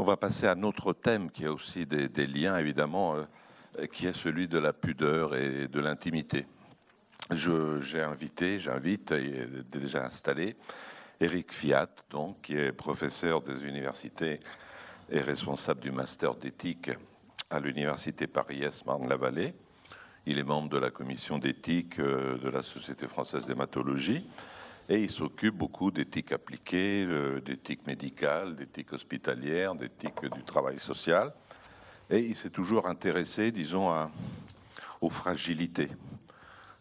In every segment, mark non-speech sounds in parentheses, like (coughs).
On va passer à un autre thème qui a aussi des, liens, évidemment, euh, qui est celui de la pudeur et de l'intimité. J'ai invité, j'invite, et déjà installé, Eric Fiat, donc, qui est professeur des universités et responsable du master d'éthique à l'université Paris-Est Marne-la-Vallée. Il est membre de la commission d'éthique euh, de la Société française d'hématologie. Et il s'occupe beaucoup d'éthique appliquée, euh, d'éthique médicale, d'éthique hospitalière, d'éthique du travail social. Et il s'est toujours intéressé, disons, aux fragilités,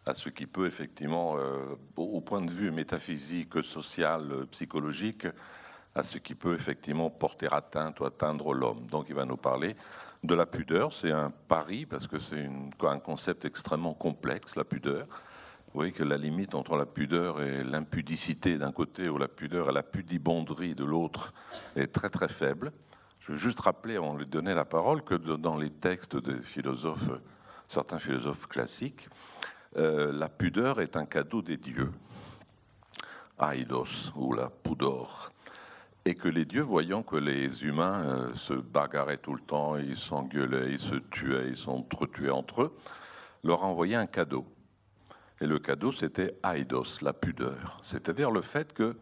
à ce qui peut effectivement, euh, au point de vue métaphysique, social, psychologique, à ce qui peut effectivement porter atteinte ou atteindre l'homme. Donc il va nous parler de la pudeur. C'est un pari parce que c'est un concept extrêmement complexe, la pudeur. Vous voyez que la limite entre la pudeur et l'impudicité d'un côté ou la pudeur et la pudibonderie de l'autre est très très faible. Je veux juste rappeler, avant de lui donner la parole, que dans les textes des philosophes, certains philosophes classiques, euh, la pudeur est un cadeau des dieux, Aidos ou la pudor, et que les dieux, voyant que les humains euh, se bagarraient tout le temps, ils s'engueulaient, ils se tuaient, ils s'entretuaient entre eux, leur envoyaient un cadeau. Et le cadeau, c'était aidos, la pudeur. C'est-à-dire le fait que,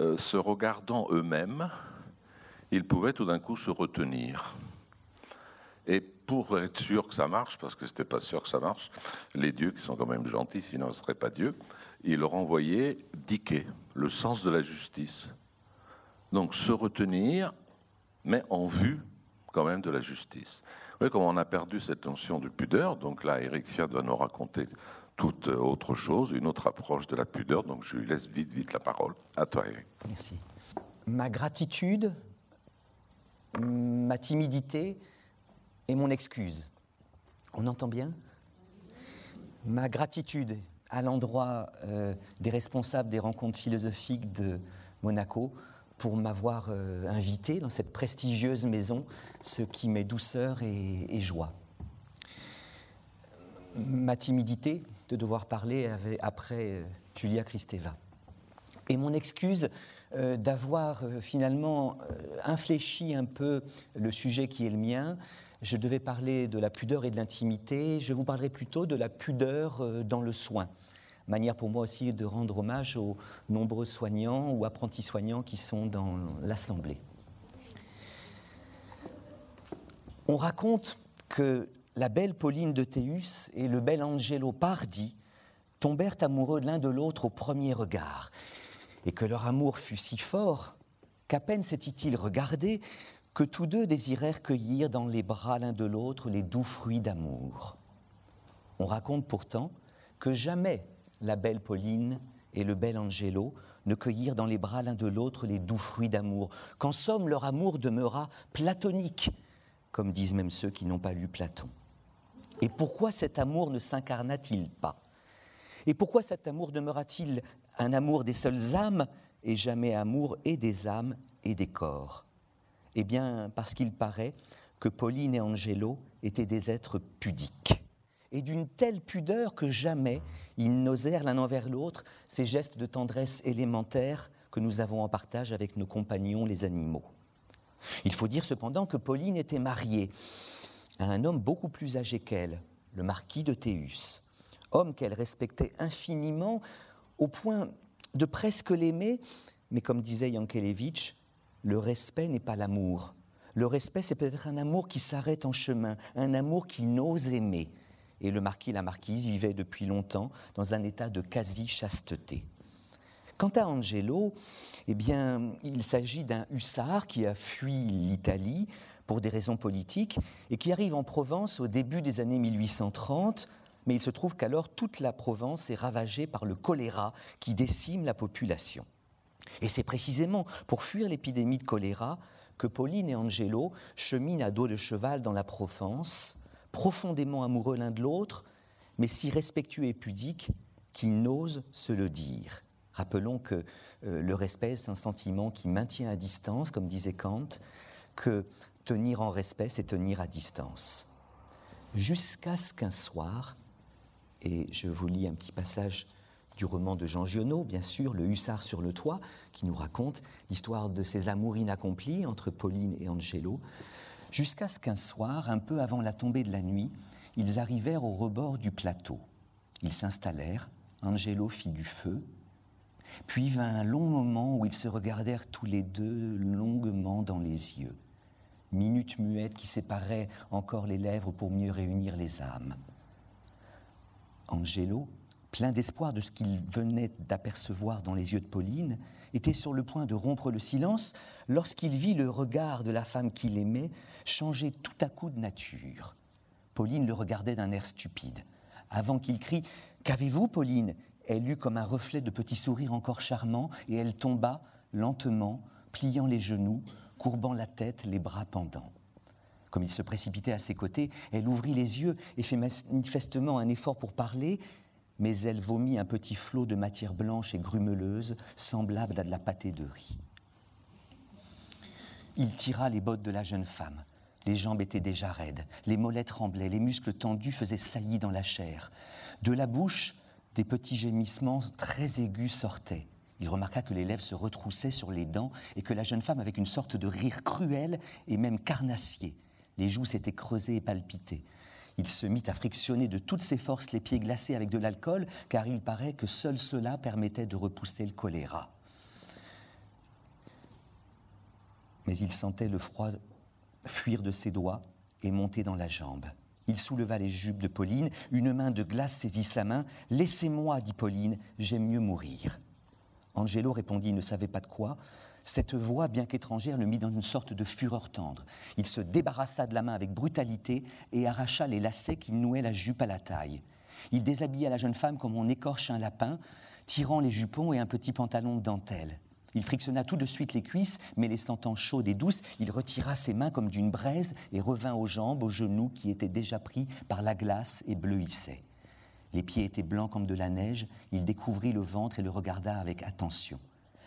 euh, se regardant eux-mêmes, ils pouvaient tout d'un coup se retenir. Et pour être sûr que ça marche, parce que c'était pas sûr que ça marche, les dieux, qui sont quand même gentils, sinon ce ne seraient pas dieux, ils leur envoyaient diquer, le sens de la justice. Donc se retenir, mais en vue quand même de la justice. Vous voyez comment on a perdu cette notion de pudeur. Donc là, Eric Fiat va nous raconter toute autre chose, une autre approche de la pudeur. Donc je lui laisse vite, vite la parole. À toi, Eric. Merci. Ma gratitude, ma timidité et mon excuse. On entend bien? Ma gratitude à l'endroit euh, des responsables des rencontres philosophiques de Monaco pour m'avoir euh, invité dans cette prestigieuse maison, ce qui met douceur et joie ma timidité de devoir parler après euh, Julia Kristeva. Et mon excuse euh, d'avoir euh, finalement infléchi un peu le sujet qui est le mien. Je devais parler de la pudeur et de l'intimité. Je vous parlerai plutôt de la pudeur dans le soin. Manière pour moi aussi de rendre hommage aux nombreux soignants ou apprentis soignants qui sont dans l'Assemblée. On raconte que la belle Pauline de Théus et le bel Angelo Pardi tombèrent amoureux l'un de l'autre au premier regard, et que leur amour fut si fort qu'à peine s'était-il regardé que tous deux désirèrent cueillir dans les bras l'un de l'autre les doux fruits d'amour. On raconte pourtant que jamais la belle Pauline et le bel Angelo ne cueillirent dans les bras l'un de l'autre les doux fruits d'amour, qu'en somme leur amour demeura platonique, comme disent même ceux qui n'ont pas lu Platon. Et pourquoi cet amour ne s'incarna-t-il pas? Et pourquoi cet amour demeura-t-il un amour des seules âmes et jamais amour et des âmes et des corps? Eh bien, parce qu'il paraît que Pauline et Angelo étaient des êtres pudiques, et d'une telle pudeur que jamais ils n'osèrent l'un envers l'autre ces gestes de tendresse élémentaires que nous avons en partage avec nos compagnons les animaux. Il faut dire cependant que Pauline était mariée à un homme beaucoup plus âgé qu'elle, le marquis de Théus, homme qu'elle respectait infiniment au point de presque l'aimer, mais comme disait Yankelevitch, le respect n'est pas l'amour. Le respect, c'est peut-être un amour qui s'arrête en chemin, un amour qui n'ose aimer. Et le marquis et la marquise vivaient depuis longtemps dans un état de quasi-chasteté. Quant à Angelo, eh bien, il s'agit d'un hussard qui a fui l'Italie pour des raisons politiques, et qui arrive en Provence au début des années 1830, mais il se trouve qu'alors toute la Provence est ravagée par le choléra qui décime la population. Et c'est précisément pour fuir l'épidémie de choléra que Pauline et Angelo cheminent à dos de cheval dans la Provence, profondément amoureux l'un de l'autre, mais si respectueux et pudiques qu'ils n'osent se le dire. Rappelons que euh, le respect, est un sentiment qui maintient à distance, comme disait Kant, que tenir en respect, c'est tenir à distance. Jusqu'à ce qu'un soir, et je vous lis un petit passage du roman de Jean Giono, bien sûr, Le Hussard sur le toit, qui nous raconte l'histoire de ces amours inaccomplies entre Pauline et Angelo, jusqu'à ce qu'un soir, un peu avant la tombée de la nuit, ils arrivèrent au rebord du plateau. Ils s'installèrent, Angelo fit du feu, puis vint un long moment où ils se regardèrent tous les deux longuement dans les yeux. Minute muette qui séparait encore les lèvres pour mieux réunir les âmes. Angelo, plein d'espoir de ce qu'il venait d'apercevoir dans les yeux de Pauline, était sur le point de rompre le silence lorsqu'il vit le regard de la femme qu'il aimait changer tout à coup de nature. Pauline le regardait d'un air stupide. Avant qu'il crie Qu'avez-vous, Pauline? Elle eut comme un reflet de petit sourire encore charmant et elle tomba lentement, pliant les genoux, courbant la tête, les bras pendants. Comme il se précipitait à ses côtés, elle ouvrit les yeux et fit manifestement un effort pour parler, mais elle vomit un petit flot de matière blanche et grumeleuse, semblable à de la pâtée de riz. Il tira les bottes de la jeune femme. Les jambes étaient déjà raides, les mollets tremblaient, les muscles tendus faisaient saillie dans la chair. De la bouche, des petits gémissements très aigus sortaient. Il remarqua que les lèvres se retroussaient sur les dents et que la jeune femme, avec une sorte de rire cruel et même carnassier, les joues s'étaient creusées et palpitées. Il se mit à frictionner de toutes ses forces les pieds glacés avec de l'alcool, car il paraît que seul cela permettait de repousser le choléra. Mais il sentait le froid fuir de ses doigts et monter dans la jambe. Il souleva les jupes de Pauline, une main de glace saisit sa main. Laissez-moi, dit Pauline, j'aime mieux mourir. Angelo répondit, il ne savait pas de quoi? Cette voix, bien qu'étrangère, le mit dans une sorte de fureur tendre. Il se débarrassa de la main avec brutalité et arracha les lacets qui nouaient la jupe à la taille. Il déshabilla la jeune femme comme on écorche un lapin, tirant les jupons et un petit pantalon de dentelle. Il frictionna tout de suite les cuisses, mais les sentant chaudes et douces, il retira ses mains comme d'une braise et revint aux jambes, aux genoux qui étaient déjà pris par la glace et bleuissaient. Les pieds étaient blancs comme de la neige, il découvrit le ventre et le regarda avec attention.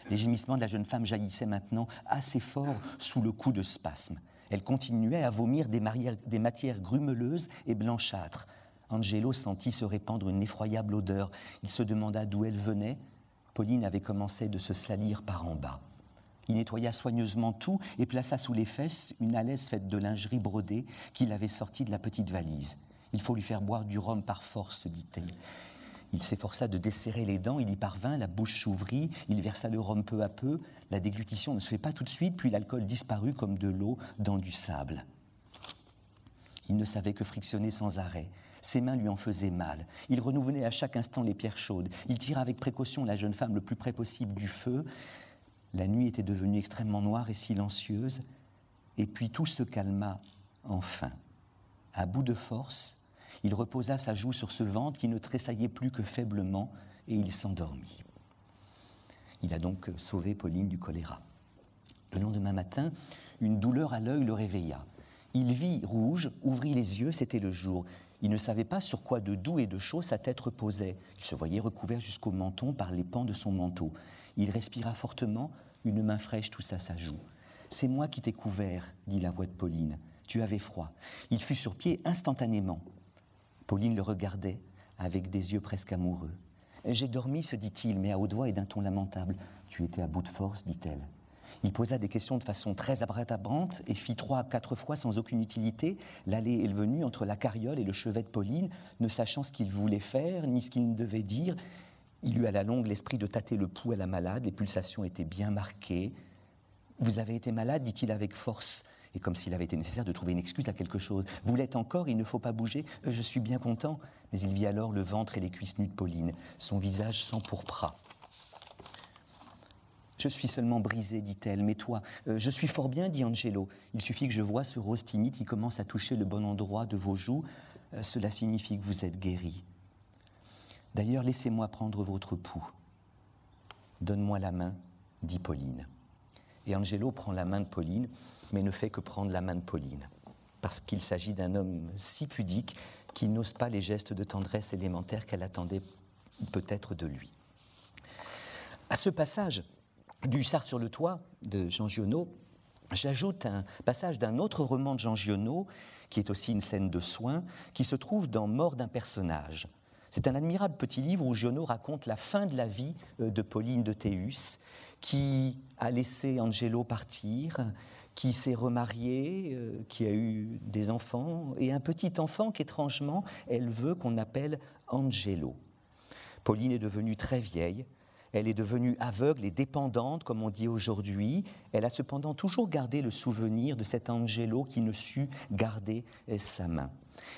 Les gémissements de la jeune femme jaillissaient maintenant assez fort sous le coup de spasme. Elle continuait à vomir des, matières grumeleuses et blanchâtres. Angelo sentit se répandre une effroyable odeur. Il se demanda d'où elle venait, Pauline avait commencé de se salir par en bas. Il nettoya soigneusement tout et plaça sous les fesses une alaise faite de lingerie brodée qu'il avait sortie de la petite valise. Il faut lui faire boire du rhum par force, dit-elle. Il s'efforça de desserrer les dents, il y parvint, la bouche s'ouvrit, il versa le rhum peu à peu. La déglutition ne se fait pas tout de suite, puis l'alcool disparut comme de l'eau dans du sable. Il ne savait que frictionner sans arrêt. Ses mains lui en faisaient mal. Il renouvelait à chaque instant les pierres chaudes. Il tira avec précaution la jeune femme le plus près possible du feu. La nuit était devenue extrêmement noire et silencieuse. Et puis tout se calma enfin. À bout de force, il reposa sa joue sur ce ventre qui ne tressaillait plus que faiblement et il s'endormit. Il a donc sauvé Pauline du choléra. Le lendemain matin, une douleur à l'œil le réveilla. Il vit rouge, ouvrit les yeux, c'était le jour. Il ne savait pas sur quoi de doux et de chaud sa tête reposait. Il se voyait recouvert jusqu'au menton par les pans de son manteau. Il respira fortement, une main fraîche toussa sa joue. C'est moi qui t'ai couvert, dit la voix de Pauline. Tu avais froid. Il fut sur pied instantanément. Pauline le regardait avec des yeux presque amoureux. J'ai dormi, se dit-il, mais à haute voix et d'un ton lamentable. Tu étais à bout de force, dit-elle. Il posa des questions de façon très abratabrante et fit trois quatre fois sans aucune utilité l'aller et le venu entre la carriole et le chevet de Pauline, ne sachant ce qu'il voulait faire ni ce qu'il devait dire. Il eut à la longue l'esprit de tâter le pouls à la malade, les pulsations étaient bien marquées. Vous avez été malade, dit-il avec force, et comme s'il avait été nécessaire de trouver une excuse à quelque chose. Vous l'êtes encore, il ne faut pas bouger. Euh, je suis bien content. Mais il vit alors le ventre et les cuisses nues de Pauline, son visage s'empourpra. Je suis seulement brisée, dit-elle, mais toi, euh, je suis fort bien, dit Angelo. Il suffit que je vois ce rose timide qui commence à toucher le bon endroit de vos joues. Euh, cela signifie que vous êtes guéri. D'ailleurs, laissez-moi prendre votre pouls. Donne-moi la main, dit Pauline. Et Angelo prend la main de Pauline, mais ne fait que prendre la main de Pauline, parce qu'il s'agit d'un homme si pudique qu'il n'ose pas les gestes de tendresse élémentaires qu'elle attendait peut-être de lui. À ce passage, du Sartre sur le toit de Jean Giono, j'ajoute un passage d'un autre roman de Jean Giono, qui est aussi une scène de soins, qui se trouve dans Mort d'un personnage. C'est un admirable petit livre où Giono raconte la fin de la vie euh, de Pauline de Théus, qui a laissé Angelo partir, qui s'est remarié, euh, qui a eu des enfants, et un petit enfant qu'étrangement, elle veut qu'on appelle Angelo. Pauline est devenue très vieille, elle est devenue aveugle et dépendante, comme on dit aujourd'hui. Elle a cependant toujours gardé le souvenir de cet Angelo qui ne sut garder sa main.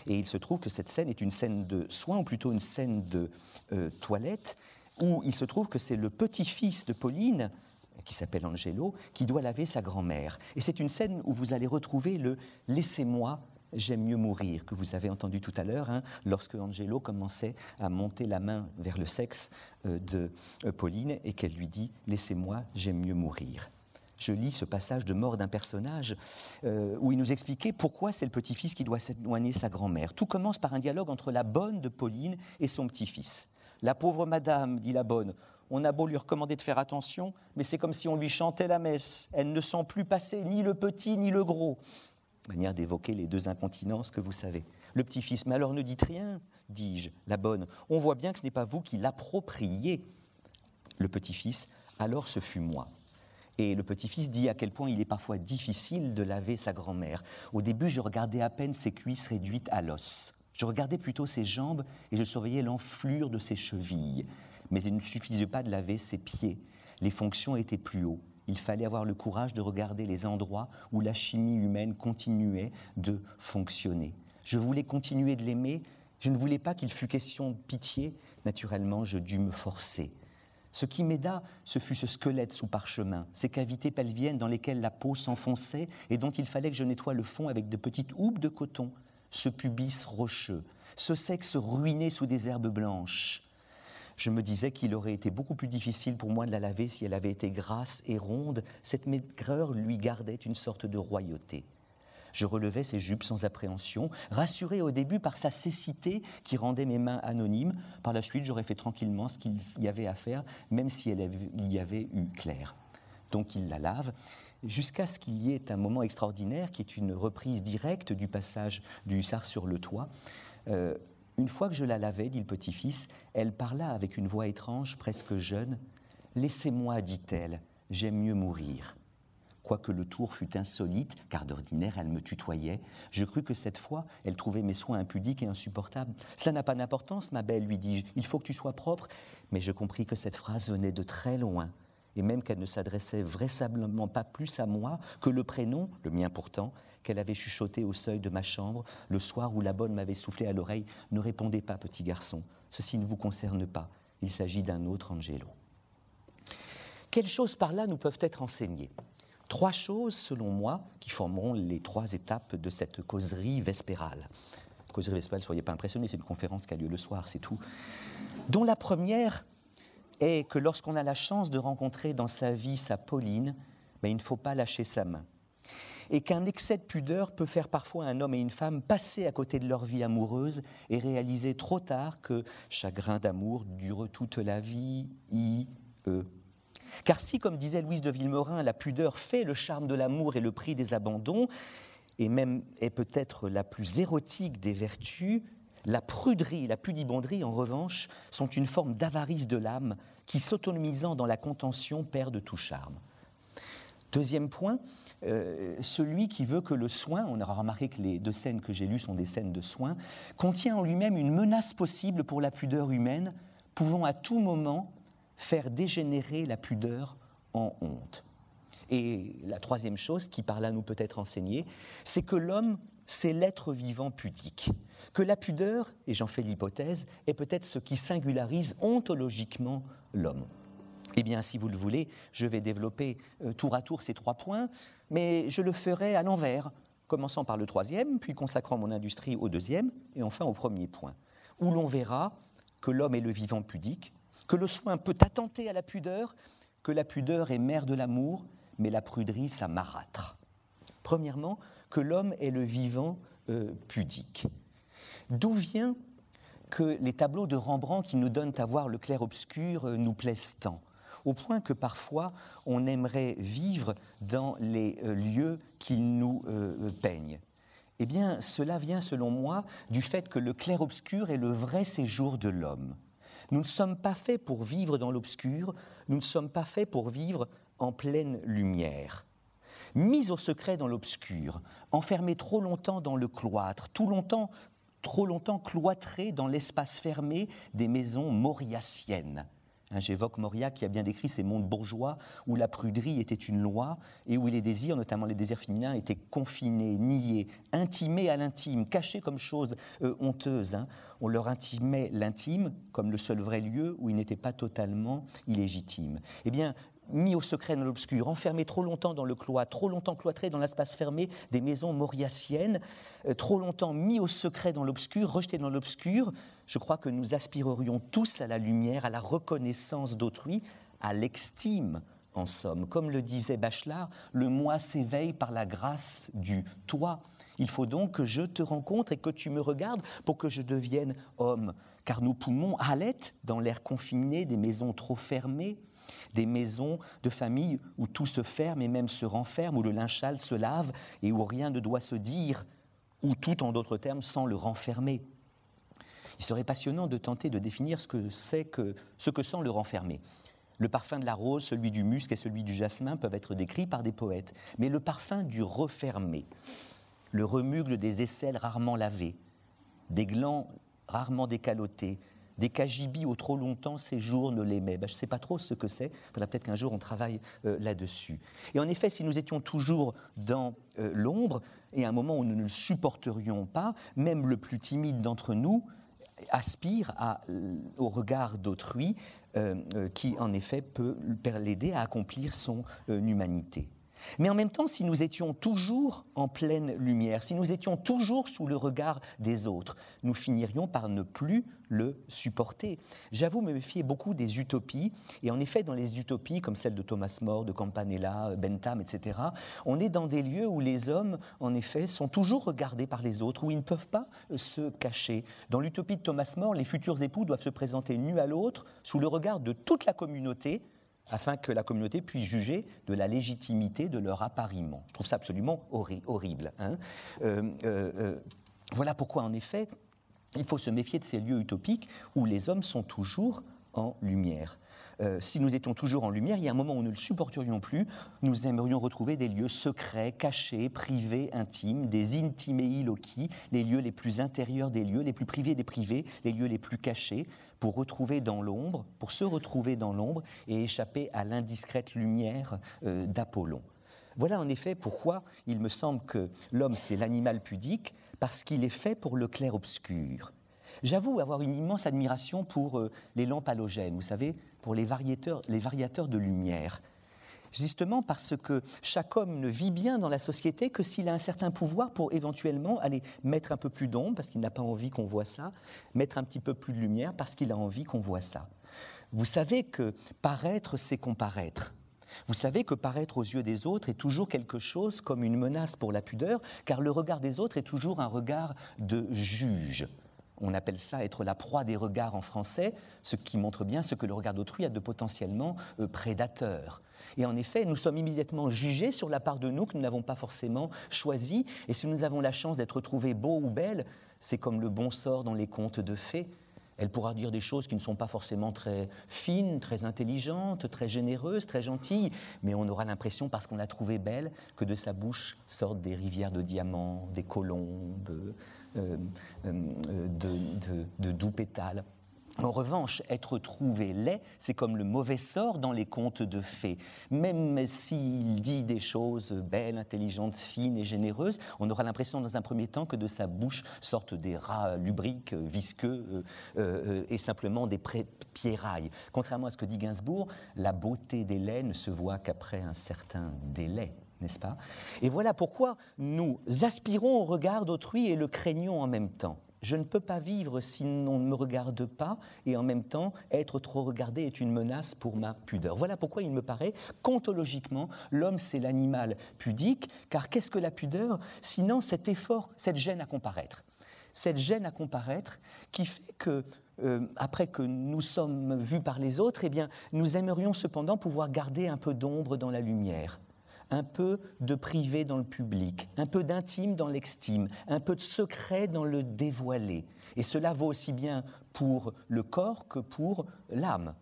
Et il se trouve que cette scène est une scène de soins, ou plutôt une scène de euh, toilette, où il se trouve que c'est le petit-fils de Pauline, qui s'appelle Angelo, qui doit laver sa grand-mère. Et c'est une scène où vous allez retrouver le Laissez-moi J'aime mieux mourir, que vous avez entendu tout à l'heure, hein, lorsque Angelo commençait à monter la main vers le sexe euh, de euh, Pauline et qu'elle lui dit Laissez-moi, j'aime mieux mourir. Je lis ce passage de mort d'un personnage euh, où il nous expliquait pourquoi c'est le petit-fils qui doit s'éloigner sa grand-mère. Tout commence par un dialogue entre la bonne de Pauline et son petit-fils. La pauvre madame, dit la bonne, on a beau lui recommander de faire attention, mais c'est comme si on lui chantait la messe. Elle ne sent plus passer ni le petit ni le gros manière d'évoquer les deux incontinences que vous savez. Le petit-fils, mais alors ne dites rien, dis-je, la bonne. On voit bien que ce n'est pas vous qui l'appropriez. Le petit-fils, alors ce fut moi. Et le petit-fils dit à quel point il est parfois difficile de laver sa grand-mère. Au début, je regardais à peine ses cuisses réduites à l'os. Je regardais plutôt ses jambes et je surveillais l'enflure de ses chevilles. Mais il ne suffisait pas de laver ses pieds. Les fonctions étaient plus haut il fallait avoir le courage de regarder les endroits où la chimie humaine continuait de fonctionner. Je voulais continuer de l'aimer, je ne voulais pas qu'il fût question de pitié, naturellement je dus me forcer. Ce qui m'aida, ce fut ce squelette sous parchemin, ces cavités pelviennes dans lesquelles la peau s'enfonçait et dont il fallait que je nettoie le fond avec de petites houppes de coton, ce pubis rocheux, ce sexe ruiné sous des herbes blanches, je me disais qu'il aurait été beaucoup plus difficile pour moi de la laver si elle avait été grasse et ronde. Cette maigreur lui gardait une sorte de royauté. Je relevais ses jupes sans appréhension, rassuré au début par sa cécité qui rendait mes mains anonymes. Par la suite, j'aurais fait tranquillement ce qu'il y avait à faire, même si elle y avait eu clair. Donc il la lave, jusqu'à ce qu'il y ait un moment extraordinaire qui est une reprise directe du passage du hussard sur le toit. Euh, une fois que je la lavais, dit le petit-fils, elle parla avec une voix étrange, presque jeune. Laissez-moi, dit-elle, j'aime mieux mourir. Quoique le tour fût insolite, car d'ordinaire elle me tutoyait, je crus que cette fois elle trouvait mes soins impudiques et insupportables. Cela n'a pas d'importance, ma belle, lui dis-je, il faut que tu sois propre. Mais je compris que cette phrase venait de très loin, et même qu'elle ne s'adressait vraisemblablement pas plus à moi que le prénom, le mien pourtant, qu'elle avait chuchoté au seuil de ma chambre le soir où la bonne m'avait soufflé à l'oreille. Ne répondez pas, petit garçon, ceci ne vous concerne pas, il s'agit d'un autre Angelo. Quelles choses par là nous peuvent être enseignées? Trois choses, selon moi, qui formeront les trois étapes de cette causerie vespérale. Causerie vespérale, soyez pas impressionnés, c'est une conférence qui a lieu le soir, c'est tout. Dont la première est que lorsqu'on a la chance de rencontrer dans sa vie sa Pauline, mais il ne faut pas lâcher sa main. Et qu'un excès de pudeur peut faire parfois un homme et une femme passer à côté de leur vie amoureuse et réaliser trop tard que chagrin d'amour dure toute la vie, i, e. Car si, comme disait Louise de Villemorin, la pudeur fait le charme de l'amour et le prix des abandons, et même est peut-être la plus érotique des vertus, la pruderie et la pudibonderie, en revanche, sont une forme d'avarice de l'âme qui, s'autonomisant dans la contention, perd tout charme. Deuxième point, euh, celui qui veut que le soin, on aura remarqué que les deux scènes que j'ai lues sont des scènes de soin, contient en lui-même une menace possible pour la pudeur humaine, pouvant à tout moment faire dégénérer la pudeur en honte. Et la troisième chose qui par là nous peut être enseignée, c'est que l'homme, c'est l'être vivant pudique que la pudeur, et j'en fais l'hypothèse, est peut-être ce qui singularise ontologiquement l'homme. Eh bien, si vous le voulez, je vais développer euh, tour à tour ces trois points, mais je le ferai à l'envers, commençant par le troisième, puis consacrant mon industrie au deuxième, et enfin au premier point, où l'on verra que l'homme est le vivant pudique, que le soin peut attenter à la pudeur, que la pudeur est mère de l'amour, mais la pruderie, ça marâtre. Premièrement, que l'homme est le vivant euh, pudique. D'où vient que les tableaux de Rembrandt qui nous donnent à voir le clair-obscur euh, nous plaisent tant? Au point que parfois on aimerait vivre dans les euh, lieux qu'ils nous euh, peignent. Eh bien, cela vient, selon moi, du fait que le clair-obscur est le vrai séjour de l'homme. Nous ne sommes pas faits pour vivre dans l'obscur, nous ne sommes pas faits pour vivre en pleine lumière. Mis au secret dans l'obscur, enfermés trop longtemps dans le cloître, tout longtemps, trop longtemps cloîtrés dans l'espace fermé des maisons mauriaciennes, j'évoque Moria qui a bien décrit ces mondes bourgeois où la pruderie était une loi et où les désirs, notamment les désirs féminins, étaient confinés, niés, intimés à l'intime, cachés comme chose euh, honteuse. Hein. On leur intimait l'intime comme le seul vrai lieu où il n'était pas totalement illégitime. Eh bien, mis au secret dans l'obscur, enfermé trop longtemps dans le cloître, trop longtemps cloîtré dans l'espace fermé des maisons mauriaciennes, euh, trop longtemps mis au secret dans l'obscur, rejeté dans l'obscur, je crois que nous aspirerions tous à la lumière, à la reconnaissance d'autrui, à l'extime en somme. Comme le disait Bachelard, le moi s'éveille par la grâce du toi. Il faut donc que je te rencontre et que tu me regardes pour que je devienne homme. Car nos poumons halètent dans l'air confiné des maisons trop fermées, des maisons de famille où tout se ferme et même se renferme, où le linchal se lave et où rien ne doit se dire, ou tout en d'autres termes sans le renfermer. Il serait passionnant de tenter de définir ce que c'est que ce que sent le renfermé. Le parfum de la rose, celui du musc et celui du jasmin peuvent être décrits par des poètes, mais le parfum du refermé, le remugle des aisselles rarement lavées, des glands rarement décalotés, des cagibis au trop longtemps séjournent les mets. Ben, je ne sais pas trop ce que c'est. Faudra peut-être qu'un jour on travaille euh, là-dessus. Et en effet, si nous étions toujours dans euh, l'ombre, et à un moment où nous ne le supporterions pas, même le plus timide d'entre nous aspire euh, au regard d'autrui, qui en effet peut l'aider à accomplir son humanité. Mais en même temps, si nous étions toujours en pleine lumière, si nous étions toujours sous le regard des autres, nous finirions par ne plus le supporter. J'avoue me méfier beaucoup des utopies, et en effet, dans les utopies comme celle de Thomas More, de Campanella, Bentham, etc., on est dans des lieux où les hommes, en effet, sont toujours regardés par les autres, où ils ne peuvent pas se cacher. Dans l'utopie de Thomas More, les futurs époux doivent se présenter nus à l'autre, sous le regard de toute la communauté, afin que la communauté puisse juger de la légitimité de leur appariement. Je trouve ça absolument horrible. Hein. Euh, euh, euh, voilà pourquoi, en effet, il faut se méfier de ces lieux utopiques où les hommes sont toujours en lumière. Euh, si nous étions toujours en lumière, il y a un moment où nous ne le supporterions plus, nous aimerions retrouver des lieux secrets, cachés, privés, intimes, des intimei loci, les lieux les plus intérieurs des lieux, les plus privés des privés, les lieux les plus cachés, pour retrouver dans l'ombre, pour se retrouver dans l'ombre et échapper à l'indiscrète lumière euh, d'Apollon. Voilà en effet pourquoi il me semble que l'homme c'est l'animal pudique, parce qu'il est fait pour le clair-obscur. J'avoue avoir une immense admiration pour euh, les lampes halogènes, vous savez, pour les variateurs, les variateurs de lumière. Justement parce que chaque homme ne vit bien dans la société que s'il a un certain pouvoir pour éventuellement aller mettre un peu plus d'ombre parce qu'il n'a pas envie qu'on voit ça, mettre un petit peu plus de lumière parce qu'il a envie qu'on voit ça. Vous savez que paraître, c'est comparaître. Vous savez que paraître aux yeux des autres est toujours quelque chose comme une menace pour la pudeur, car le regard des autres est toujours un regard de juge. On appelle ça être la proie des regards en français, ce qui montre bien ce que le regard d'autrui a de potentiellement euh, prédateur. Et en effet, nous sommes immédiatement jugés sur la part de nous que nous n'avons pas forcément choisie. Et si nous avons la chance d'être trouvés beaux ou belles, c'est comme le bon sort dans les contes de fées. Elle pourra dire des choses qui ne sont pas forcément très fines, très intelligentes, très généreuses, très gentilles, mais on aura l'impression, parce qu'on l'a trouvée belle, que de sa bouche sortent des rivières de diamants, des colombes, euh, euh, de, doux pétales. En revanche, être trouvé laid, c'est comme le mauvais sort dans les contes de fées. Même s'il dit des choses belles, intelligentes, fines et généreuses, on aura l'impression dans un premier temps que de sa bouche sortent des rats lubriques, visqueux euh, et simplement des pierrailles. Contrairement à ce que dit Gainsbourg, la beauté des laits ne se voit qu'après un certain délai n'est-ce pas? Et voilà pourquoi nous aspirons au regard d'autrui et le craignons en même temps. Je ne peux pas vivre si on ne me regarde pas et en même temps être trop regardé est une menace pour ma pudeur. Voilà pourquoi il me paraît qu'ontologiquement, l'homme c'est l'animal pudique, car qu'est-ce que la pudeur? Sinon cet effort, cette gêne à comparaître. Cette gêne à comparaître qui fait que euh, après que nous sommes vus par les autres, eh bien, nous aimerions cependant pouvoir garder un peu d'ombre dans la lumière un peu de privé dans le public, un peu d'intime dans l'extime, un peu de secret dans le dévoilé. Et cela vaut aussi bien pour le corps que pour l'âme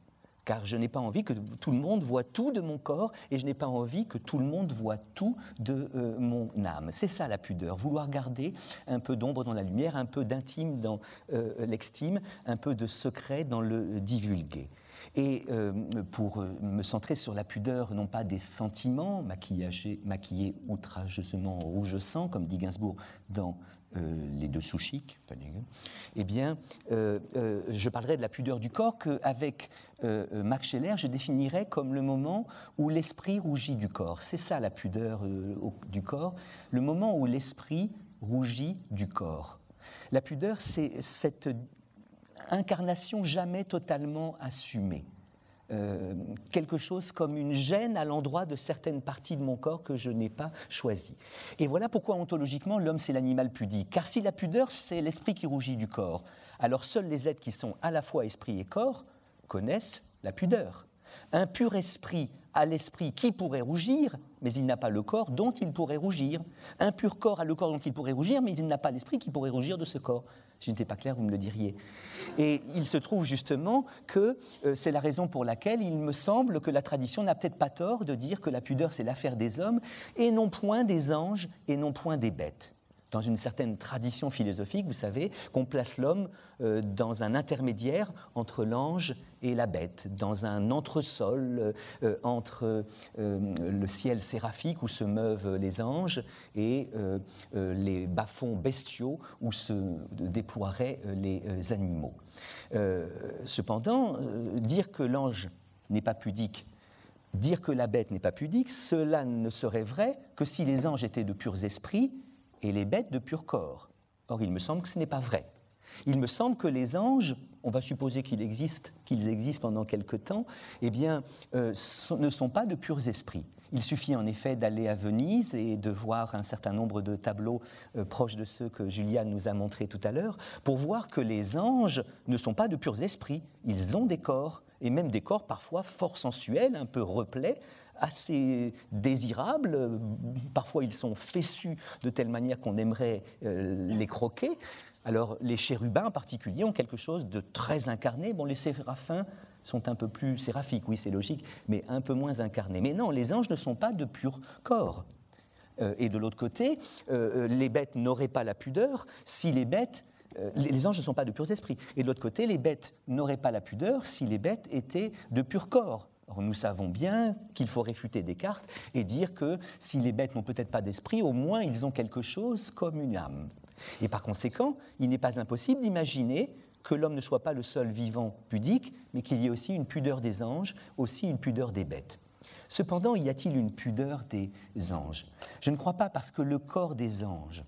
car je n'ai pas envie que tout le monde voit tout de mon corps et je n'ai pas envie que tout le monde voit tout de euh, mon âme. C'est ça la pudeur, vouloir garder un peu d'ombre dans la lumière, un peu d'intime dans euh, l'extime, un peu de secret dans le divulgué. Et euh, pour me centrer sur la pudeur, non pas des sentiments, maquillés outrageusement rouge sang, comme dit Gainsbourg dans euh, les deux sous chics, eh bien, euh, euh, je parlerai de la pudeur du corps qu'avec Max Scheller, je définirais comme le moment où l'esprit rougit du corps. C'est ça la pudeur du corps, le moment où l'esprit rougit du corps. La pudeur, c'est cette incarnation jamais totalement assumée. Euh, quelque chose comme une gêne à l'endroit de certaines parties de mon corps que je n'ai pas choisies. Et voilà pourquoi ontologiquement l'homme c'est l'animal pudique. Car si la pudeur c'est l'esprit qui rougit du corps, alors seuls les êtres qui sont à la fois esprit et corps connaissent la pudeur. Un pur esprit a l'esprit qui pourrait rougir, mais il n'a pas le corps dont il pourrait rougir. Un pur corps a le corps dont il pourrait rougir, mais il n'a pas l'esprit qui pourrait rougir de ce corps. Si je n'étais pas clair, vous me le diriez. Et il se trouve justement que euh, c'est la raison pour laquelle il me semble que la tradition n'a peut-être pas tort de dire que la pudeur, c'est l'affaire des hommes, et non point des anges, et non point des bêtes dans une certaine tradition philosophique, vous savez, qu'on place l'homme euh, dans un intermédiaire entre l'ange et la bête, dans un entresol euh, entre le ciel séraphique où se meuvent les anges et les bas-fonds bestiaux où se déploieraient les animaux. cependant, dire que l'ange n'est pas pudique Dire que la bête n'est pas pudique, cela ne serait vrai que si les anges étaient de purs esprits et les bêtes de pur corps. Or, il me semble que ce n'est pas vrai. Il me semble que les anges, on va supposer qu'ils existent, qu'ils existent pendant quelque temps, eh bien, euh, ne sont pas de purs esprits. Il suffit en effet d'aller à Venise et de voir un certain nombre de tableaux euh, proches de ceux que Juliane nous a montrés tout à l'heure pour voir que les anges ne sont pas de purs esprits. Ils ont des corps, et même des corps parfois fort sensuels, un peu replets, assez désirables. Parfois, ils sont fessus de telle manière qu'on aimerait euh, les croquer. Alors, les chérubins en particulier ont quelque chose de très incarné. Bon, les séraphins sont un peu plus séraphiques, oui, c'est logique, mais un peu moins incarnés. Mais non, les anges ne sont pas de pur corps. Euh, et de l'autre côté, euh, les bêtes n'auraient pas la pudeur si les bêtes les anges ne sont pas de purs esprits. Et de l'autre côté, les bêtes n'auraient pas la pudeur si les bêtes étaient de pur corps nous savons bien qu'il faut réfuter Descartes et dire que si les bêtes n'ont peut-être pas d'esprit, au moins ils ont quelque chose comme une âme. Et par conséquent, il n'est pas impossible d'imaginer que l'homme ne soit pas le seul vivant pudique, mais qu'il y ait aussi une pudeur des anges, aussi une pudeur des bêtes. Cependant, y a-t-il une pudeur des anges? Je ne crois pas parce que le corps des anges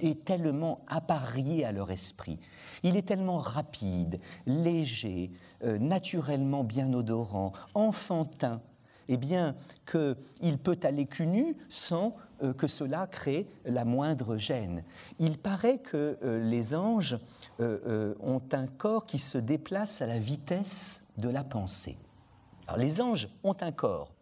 est tellement appareillé à leur esprit, il est tellement rapide, léger, euh, naturellement bien odorant, enfantin, eh bien qu'il peut aller cul nu sans euh, que cela crée la moindre gêne. Il paraît que euh, les anges ont un corps qui se déplace à la vitesse de la pensée. Les anges ont un corps,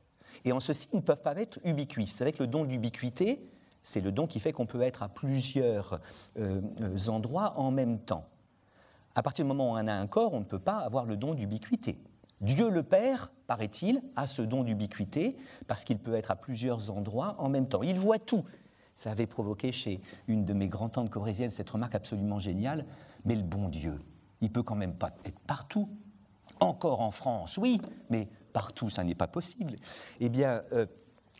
et en ceci ils ne peuvent pas être ubiquistes. Avec le don d'ubiquité, c'est le don qui fait qu'on peut être à plusieurs euh, endroits en même temps. À partir du moment où on a un corps, on ne peut pas avoir le don d'ubiquité. Dieu le Père, paraît-il, a ce don d'ubiquité parce qu'il peut être à plusieurs endroits en même temps. Il voit tout. Ça avait provoqué chez une de mes grands-tantes corésiennes cette remarque absolument géniale. Mais le bon Dieu, il peut quand même pas être partout. Encore en France, oui, mais partout, ça n'est pas possible. Eh bien, euh,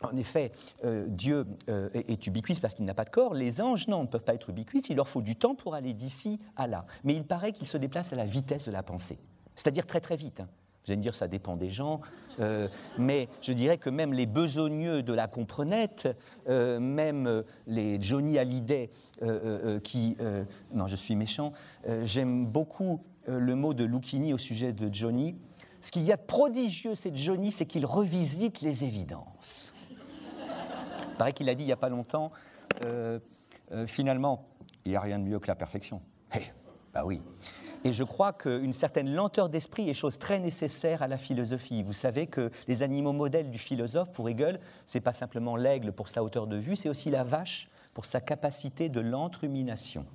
en effet, euh, Dieu euh, est ubiquiste parce qu'il n'a pas de corps. Les anges, non, ne peuvent pas être ubiquistes. Il leur faut du temps pour aller d'ici à là. Mais il paraît qu'ils se déplacent à la vitesse de la pensée, c'est-à-dire très très vite. Hein. Vous allez me dire, ça dépend des gens, euh, mais je dirais que même les besogneux de la comprenette, même les Johnny Hallyday qui... non, je suis méchant. J'aime beaucoup le mot de Lucchini au sujet de Johnny. Ce qu'il y a de prodigieux, c'est Johnny, c'est qu'il revisite les évidences. Il paraît qu'il a dit il n'y a pas longtemps, euh, euh, finalement, il n'y a rien de mieux que la perfection. Eh, bah oui. Et je crois qu'une certaine lenteur d'esprit est chose très nécessaire à la philosophie. Vous savez que les animaux modèles du philosophe, pour Hegel, c'est pas simplement l'aigle pour sa hauteur de vue, c'est aussi la vache pour sa capacité de lente rumination.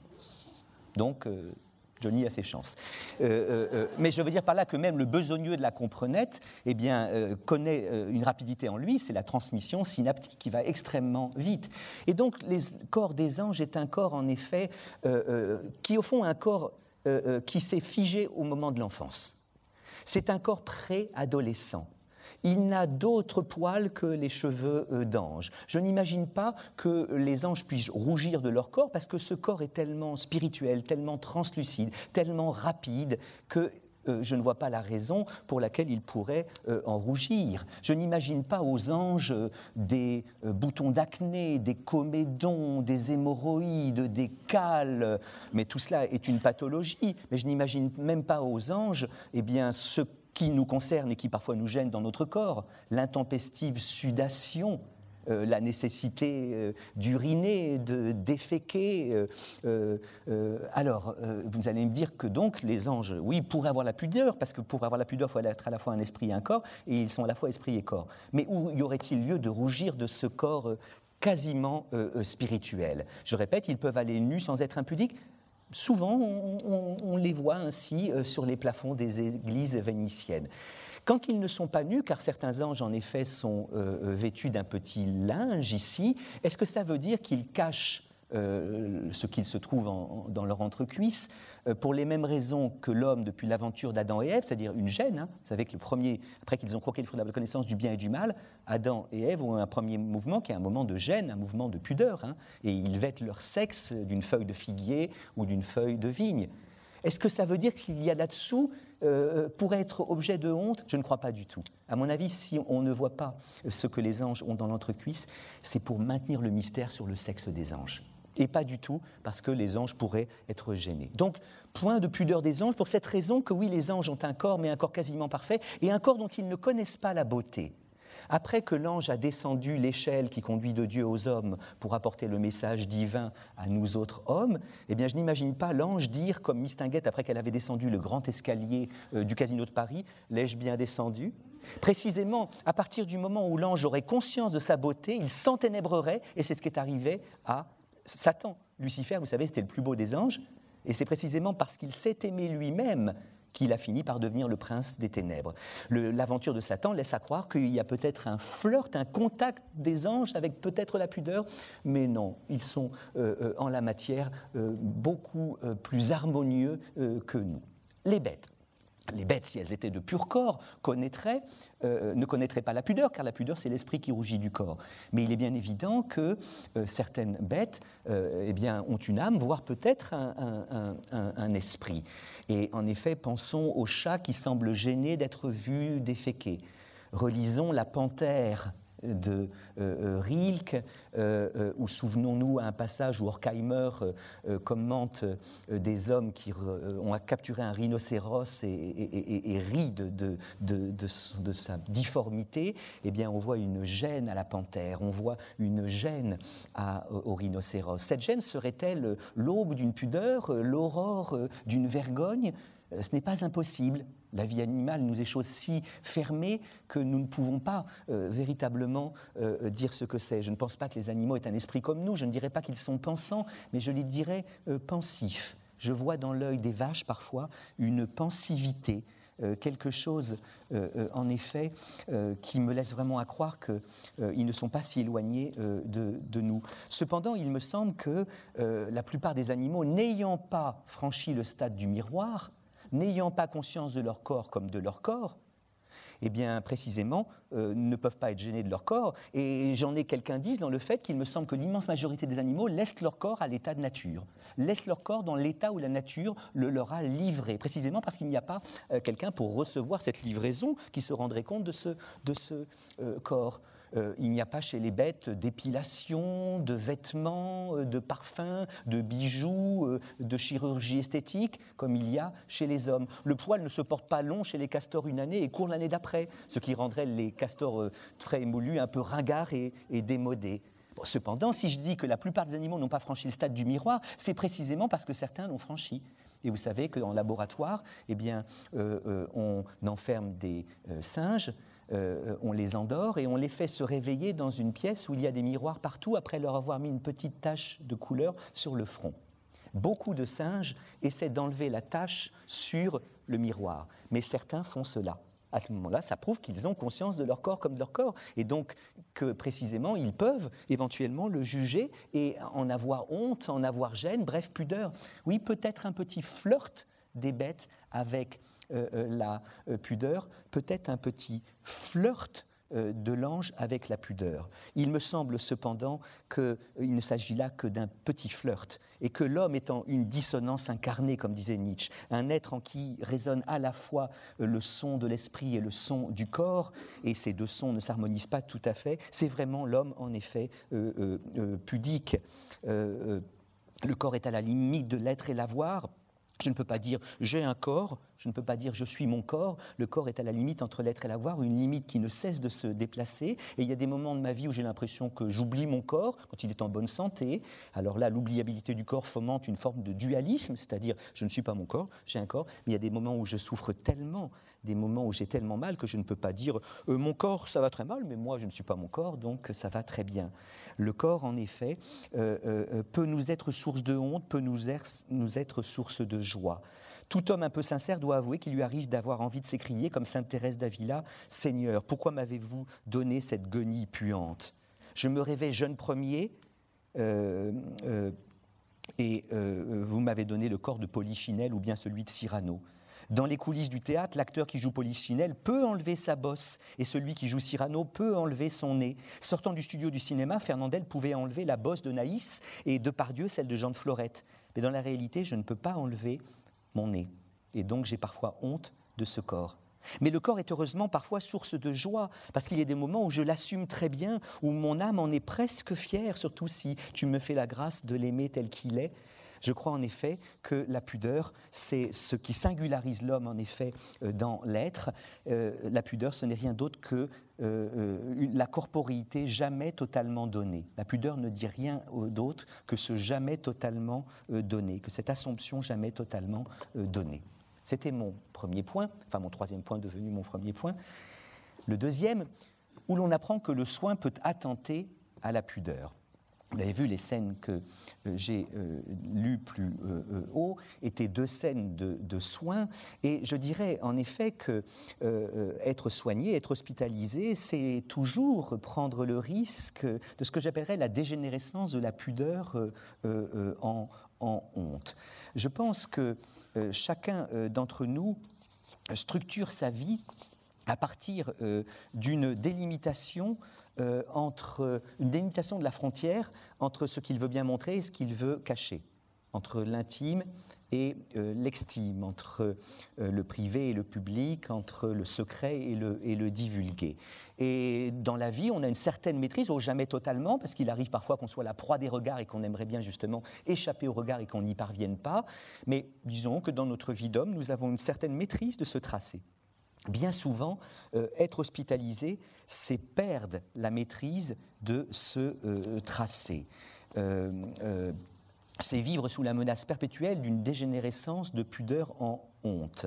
Donc, euh, Johnny a ses chances. Euh, euh, euh, mais je veux dire par là que même le besogneux de la comprenette eh bien, connaît une rapidité en lui, c'est la transmission synaptique qui va extrêmement vite. Et donc, le corps des anges est un corps, en effet, qui, au fond, un corps qui s'est figé au moment de l'enfance. C'est un corps préadolescent il n'a d'autre poils que les cheveux euh, d'ange. Je n'imagine pas que les anges puissent rougir de leur corps parce que ce corps est tellement spirituel, tellement translucide, tellement rapide que euh, je ne vois pas la raison pour laquelle ils pourraient euh, en rougir. Je n'imagine pas aux anges des boutons d'acné, des comédons, des hémorroïdes, des cales, mais tout cela est une pathologie. Mais je n'imagine même pas aux anges eh bien, ce qui nous concerne et qui parfois nous gêne dans notre corps, l'intempestive sudation, euh, la nécessité euh, d'uriner, de déféquer. Euh, alors, vous allez me dire que donc les anges, oui, pourraient avoir la pudeur, parce que pour avoir la pudeur, il faut être à la fois un esprit et un corps, et ils sont à la fois esprit et corps. Mais où y aurait-il lieu de rougir de ce corps quasiment spirituel? Je répète, ils peuvent aller nus sans être impudiques souvent, on, les voit ainsi euh, sur les plafonds des églises vénitiennes. Quand ils ne sont pas nus, car certains anges en effet sont euh, euh, vêtus d'un petit linge ici, est-ce que ça veut dire qu'ils cachent ce qu'il se trouve dans leur entrecuisse euh, pour les mêmes raisons que l'homme depuis l'aventure d'Adam et Ève, c'est-à-dire une gêne. Hein. Vous savez que le premier, après qu'ils ont croqué le fruit de la connaissance du bien et du mal, Adam et Ève ont un premier mouvement qui est un moment de gêne, un mouvement de pudeur. Hein. et ils vêtent leur sexe d'une feuille de figuier ou d'une feuille de vigne. Est-ce que ça veut dire qu'il y a là-dessous euh, pour être objet de honte? Je ne crois pas du tout. À mon avis, si on ne voit pas ce que les anges ont dans l'entrecuisse, c'est pour maintenir le mystère sur le sexe des anges et pas du tout parce que les anges pourraient être gênés. Donc, point de pudeur des anges pour cette raison que oui, les anges ont un corps, mais un corps quasiment parfait, et un corps dont ils ne connaissent pas la beauté. Après que l'ange a descendu l'échelle qui conduit de Dieu aux hommes pour apporter le message divin à nous autres hommes, eh bien, je n'imagine pas l'ange dire, comme Mistinguette, après qu'elle avait descendu le grand escalier euh, du casino de Paris, l'ai-je bien descendu? Précisément, à partir du moment où l'ange aurait conscience de sa beauté, il s'enténébrerait, et c'est ce qui est arrivé à Satan, Lucifer, vous savez, c'était le plus beau des anges, et c'est précisément parce qu'il s'est aimé lui-même qu'il a fini par devenir le prince des ténèbres. L'aventure de Satan laisse à croire qu'il y a peut-être un flirt, un contact des anges avec peut-être la pudeur, mais non, ils sont euh, euh, en la matière euh, beaucoup plus harmonieux que nous. Les bêtes les bêtes, si elles étaient de pur corps, euh, ne connaîtraient pas la pudeur, car la pudeur, c'est l'esprit qui rougit du corps. Mais il est bien évident que euh, certaines bêtes euh, eh ont une âme, voire peut-être un, un, esprit. Et en effet, pensons au chat qui semble gêné d'être vu déféquer. Relisons la panthère de euh, euh, Rilke, euh, ou souvenons-nous à un passage où Horkheimer commente des hommes qui ont capturé un rhinocéros et, rit de, de, sa difformité, eh bien on voit une gêne à la panthère, on voit une gêne au rhinocéros. Cette gêne serait-elle l'aube d'une pudeur, l'aurore d'une vergogne? Ce n'est pas impossible. La vie animale nous est chose si fermée que nous ne pouvons pas euh, véritablement euh, dire ce que c'est. Je ne pense pas que les animaux aient un esprit comme nous, je ne dirais pas qu'ils sont pensants, mais je les dirais euh, pensifs. Je vois dans l'œil des vaches parfois une pensivité, quelque chose en effet qui me laisse vraiment à croire qu'ils ne sont pas si éloignés de, nous. Cependant, il me semble que la plupart des animaux, n'ayant pas franchi le stade du miroir, n'ayant pas conscience de leur corps comme de leur corps, eh bien, précisément, euh, ne peuvent pas être gênés de leur corps. Et j'en ai quelqu'un disent dans le fait qu'il me semble que l'immense majorité des animaux laissent leur corps à l'état de nature, laissent leur corps dans l'état où la nature le leur a livré, précisément parce qu'il n'y a pas euh, quelqu'un pour recevoir cette livraison qui se rendrait compte de ce, de ce euh, corps. Euh, il n'y a pas chez les bêtes d'épilation, de vêtements, euh, de parfums, de bijoux, euh, de chirurgie esthétique, comme il y a chez les hommes. Le poil ne se porte pas long chez les castors une année et court l'année d'après, ce qui rendrait les castors très émolus un peu ringards et, démodés. cependant, si je dis que la plupart des animaux n'ont pas franchi le stade du miroir, c'est précisément parce que certains l'ont franchi. Et vous savez qu'en laboratoire, eh bien, on enferme des singes euh, on les endort et on les fait se réveiller dans une pièce où il y a des miroirs partout après leur avoir mis une petite tache de couleur sur le front. Beaucoup de singes essaient d'enlever la tache sur le miroir, mais certains font cela. À ce moment-là, ça prouve qu'ils ont conscience de leur corps comme de leur corps, et donc que précisément ils peuvent éventuellement le juger et en avoir honte, en avoir gêne, bref, pudeur. Oui, peut-être un petit flirt des bêtes avec la euh, pudeur, peut-être un petit flirt de l'ange avec la pudeur. Il me semble cependant qu'il ne s'agit là que d'un petit flirt, et que l'homme étant une dissonance incarnée, comme disait Nietzsche, un être en qui résonne à la fois le son de l'esprit et le son du corps, et ces deux sons ne s'harmonisent pas tout à fait, c'est vraiment l'homme en effet pudique. le corps est à la limite de l'être et l'avoir. Je ne peux pas dire j'ai un corps, je ne peux pas dire je suis mon corps. Le corps est à la limite entre l'être et l'avoir, une limite qui ne cesse de se déplacer. Et il y a des moments de ma vie où j'ai l'impression que j'oublie mon corps quand il est en bonne santé. Alors là, l'oubliabilité du corps fomente une forme de dualisme, c'est-à-dire je ne suis pas mon corps, j'ai un corps. Mais il y a des moments où je souffre tellement, des moments où j'ai tellement mal que je ne peux pas dire euh, mon corps ça va très mal, mais moi je ne suis pas mon corps, donc ça va très bien. Le corps, en effet, euh, euh, peut nous être source de honte, peut nous être source de joie. Tout homme un peu sincère doit avouer qu'il lui arrive d'avoir envie de s'écrier, comme sainte Thérèse d'Avila Seigneur, pourquoi m'avez-vous donné cette guenille puante? Je me rêvais jeune premier. Euh, euh, et euh, vous m'avez donné le corps de Polichinelle ou bien celui de Cyrano. Dans les coulisses du théâtre, l'acteur qui joue Polichinelle peut enlever sa bosse et celui qui joue Cyrano peut enlever son nez. Sortant du studio du cinéma, Fernandel pouvait enlever la bosse de Naïs et de Pardieu celle de Jean de Florette. Mais dans la réalité, je ne peux pas enlever mon nez. Et donc j'ai parfois honte de ce corps. Mais le corps est heureusement parfois source de joie, parce qu'il y a des moments où je l'assume très bien, où mon âme en est presque fière, surtout si tu me fais la grâce de l'aimer tel qu'il est, je crois en effet que la pudeur, c'est ce qui singularise l'homme en effet euh, dans l'être. Euh, la pudeur, ce n'est rien d'autre que euh, la corporéité jamais totalement donnée. La pudeur ne dit rien d'autre que ce jamais totalement donné, que cette assomption jamais totalement donnée. C'était mon premier point, enfin mon troisième point devenu mon premier point. Le deuxième, où l'on apprend que le soin peut attenter à la pudeur. Vous avez vu, les scènes que euh, j'ai euh, lues plus euh, haut étaient deux scènes de, soins. Et je dirais en effet que être soigné, être hospitalisé, c'est toujours prendre le risque de ce que j'appellerais la dégénérescence de la pudeur en, en, honte. Je pense que chacun d'entre nous structure sa vie à partir d'une délimitation euh, entre une délimitation de la frontière entre ce qu'il veut bien montrer et ce qu'il veut cacher, entre l'intime et euh, l'extime, entre euh, le privé et le public, entre le secret et le, et le divulgué. Et dans la vie, on a une certaine maîtrise, au jamais totalement, parce qu'il arrive parfois qu'on soit la proie des regards et qu'on aimerait bien justement échapper aux regards et qu'on n'y parvienne pas. Mais disons que dans notre vie d'homme, nous avons une certaine maîtrise de ce tracé. Bien souvent, être hospitalisé, c'est perdre la maîtrise de ce euh, tracé. Euh, euh, c'est vivre sous la menace perpétuelle d'une dégénérescence de pudeur en honte.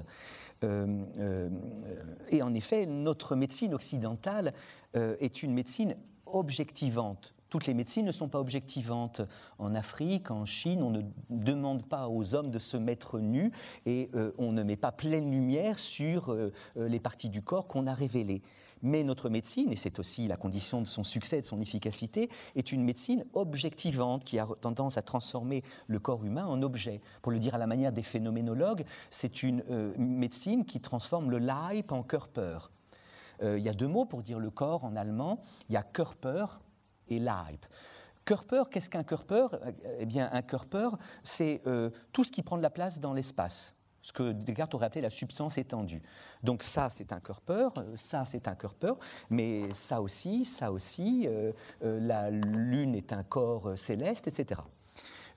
et en effet, notre médecine occidentale est une médecine objectivante. Toutes les médecines ne sont pas objectivantes. En Afrique, en Chine, on ne demande pas aux hommes de se mettre nus et on ne met pas pleine lumière sur les parties du corps qu'on a révélées. Mais notre médecine, et c'est aussi la condition de son succès, de son efficacité, est une médecine objectivante qui a tendance à transformer le corps humain en objet. Pour le dire à la manière des phénoménologues, c'est une euh, médecine qui transforme le Leib en Körper. Euh, il y a deux mots pour dire le corps en allemand. Il y a Körper et Leib. Körper, qu'est-ce qu'un Körper Eh bien, un Körper, c'est euh, tout ce qui prend de la place dans l'espace ce que Descartes aurait appelé la substance étendue. Donc ça, c'est un Körper, ça, c'est un Körper, mais ça aussi, ça aussi, euh, euh, la Lune est un corps euh, céleste, etc.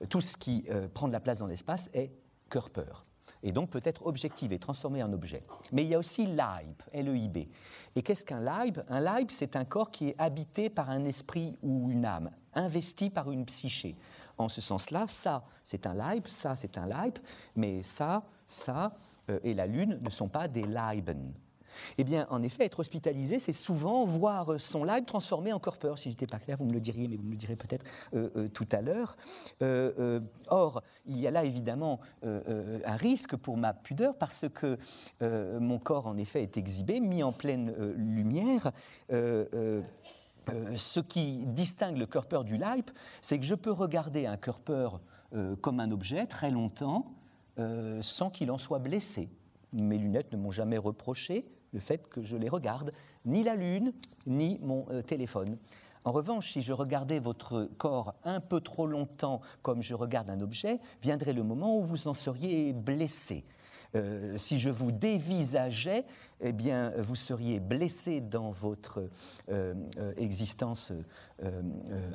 Tout ce qui prend de la place dans l'espace est Körper et donc peut être objectivé, transformé en objet. Mais il y a aussi Leib, L-E-I-B. Et qu'est-ce qu'un Leib Un Leib, c'est un corps qui est habité par un esprit ou une âme, investi par une psyché. en ce sens-là, ça, c'est un Leib, ça, c'est un Leib, mais ça, ça et la Lune ne sont pas des Leiben. Eh bien, en effet, être hospitalisé, c'est souvent voir son live transformé en corpeur. Si j'étais pas clair, vous me le diriez, mais vous me le direz peut-être euh, euh, tout à l'heure. Euh, or, il y a là évidemment un risque pour ma pudeur parce que mon corps, en effet, est exhibé, mis en pleine lumière. ce qui distingue le corpeur du live, c'est que je peux regarder un corpeur comme un objet très longtemps sans qu'il en soit blessé. Mes lunettes ne m'ont jamais reproché le fait que je les regarde, ni la Lune, ni mon euh, téléphone. En revanche, si je regardais votre corps un peu trop longtemps comme je regarde un objet, viendrait le moment où vous en seriez blessé. Euh, si je vous dévisageais, eh bien, vous seriez blessé dans votre euh, existence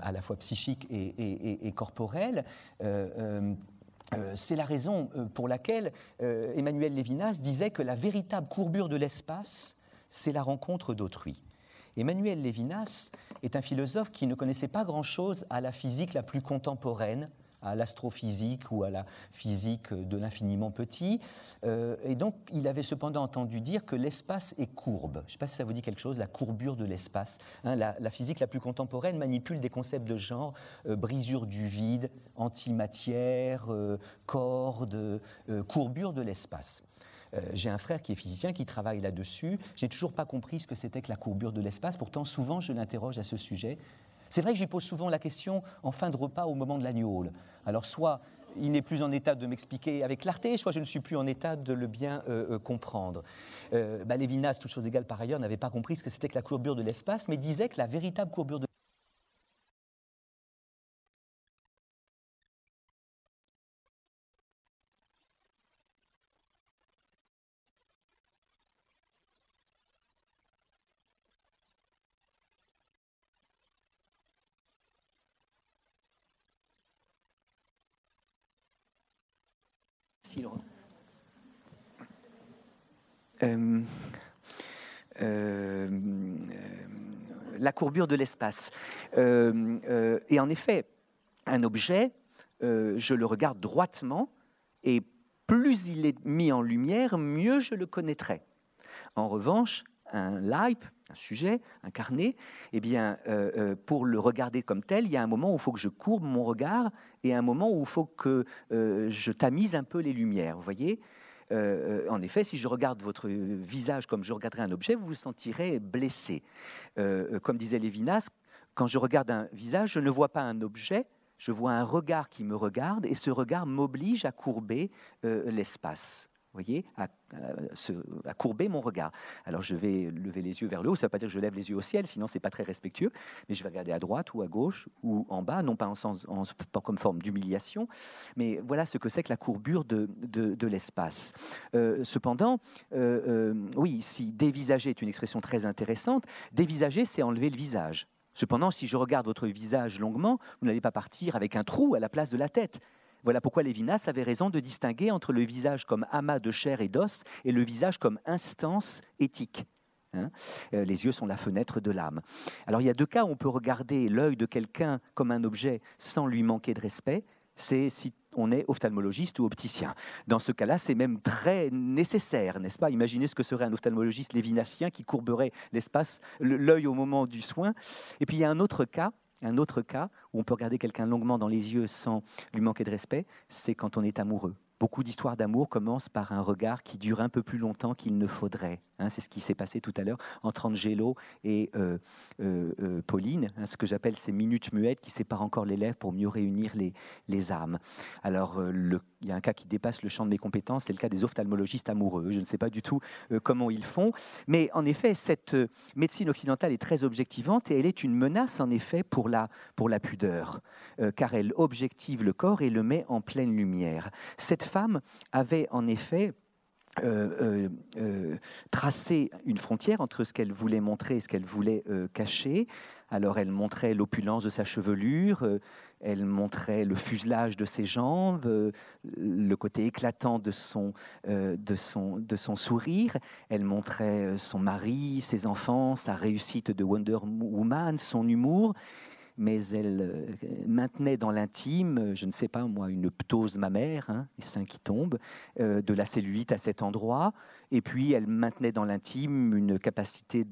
à la fois psychique et, et corporelle. Euh, c'est la raison euh, pour laquelle euh, Emmanuel Lévinas disait que la véritable courbure de l'espace, c'est la rencontre d'autrui. Emmanuel Lévinas est un philosophe qui ne connaissait pas grand-chose à la physique la plus contemporaine, à l'astrophysique ou à la physique de l'infiniment petit. Euh, et donc, il avait cependant entendu dire que l'espace est courbe. Je ne sais pas si ça vous dit quelque chose, la courbure de l'espace. Hein, la, physique la plus contemporaine manipule des concepts de genre, euh, brisure du vide, antimatière, euh, corde, courbure de l'espace. j'ai un frère qui est physicien qui travaille là-dessus. J'ai toujours pas compris ce que c'était que la courbure de l'espace. Pourtant, souvent, je l'interroge à ce sujet. C'est vrai que lui pose souvent la question en fin de repas au moment de l'agneau. Alors soit il n'est plus en état de m'expliquer avec clarté, soit je ne suis plus en état de le bien euh, euh, comprendre. Euh, bah, Lévinas, toute chose égale par ailleurs, n'avait pas compris ce que c'était que la courbure de l'espace, mais disait que la véritable courbure de Euh, euh, la courbure de l'espace. Euh, et en effet, un objet, je le regarde droitement, et plus il est mis en lumière, mieux je le connaîtrai. En revanche, un live, un sujet, un carnet, eh bien, pour le regarder comme tel, il y a un moment où il faut que je courbe mon regard et un moment où il faut que je tamise un peu les lumières. Vous voyez? Euh, en effet, si je regarde votre visage comme je regarderais un objet, vous vous sentirez blessé. Euh, comme disait Lévinas, quand je regarde un visage, je ne vois pas un objet, je vois un regard qui me regarde, et ce regard m'oblige à courber euh, l'espace voyez, à, courber mon regard. Alors je vais lever les yeux vers le haut, ça ne veut pas dire que je lève les yeux au ciel, sinon c'est pas très respectueux, mais je vais regarder à droite ou à gauche ou en bas, non pas comme forme d'humiliation, mais voilà ce que c'est que la courbure de, de, l'espace. Euh, cependant, euh, euh, oui, si dévisager est une expression très intéressante, dévisager c'est enlever le visage. Cependant, si je regarde votre visage longuement, vous n'allez pas partir avec un trou à la place de la tête. Voilà pourquoi Lévinas avait raison de distinguer entre le visage comme amas de chair et d'os et le visage comme instance éthique. Hein. Euh, les yeux sont la fenêtre de l'âme. Alors il y a deux cas où on peut regarder l'œil de quelqu'un comme un objet sans lui manquer de respect. C'est si on est ophtalmologiste ou opticien. Dans ce cas-là, c'est même très nécessaire, n'est-ce pas? Imaginez ce que serait un ophtalmologiste lévinassien qui courberait l'espace, l'œil au moment du soin. Et puis il y a un autre cas un autre cas où on peut regarder quelqu'un longuement dans les yeux sans lui manquer de respect, c'est quand on est amoureux. Beaucoup d'histoires d'amour commencent par un regard qui dure un peu plus longtemps qu'il ne faudrait. Hein. c'est ce qui s'est passé tout à l'heure entre Angelo et euh, euh, euh, Pauline, hein, ce que j'appelle ces minutes muettes qui séparent encore les lèvres pour mieux réunir les, les âmes. Alors, le il y a un cas qui dépasse le champ de mes compétences, c'est le cas des ophtalmologistes amoureux. Je ne sais pas du tout euh, comment ils font, mais en effet, cette euh, médecine occidentale est très objectivante et elle est une menace en effet pour la, pour la pudeur, euh, car elle objective le corps et le met en pleine lumière. Cette femme avait en effet tracé une frontière entre ce qu'elle voulait montrer et ce qu'elle voulait cacher. Alors elle montrait l'opulence de sa chevelure, elle montrait le fuselage de ses jambes, euh, le côté éclatant de son, euh, sourire. Elle montrait euh, son mari, ses enfants, sa réussite de Wonder Woman, son humour. Mais elle euh, maintenait dans l'intime, je ne sais pas moi, une ptose mammaire, hein, les seins qui tombent, euh, de la cellulite à cet endroit, et puis elle maintenait dans l'intime une capacité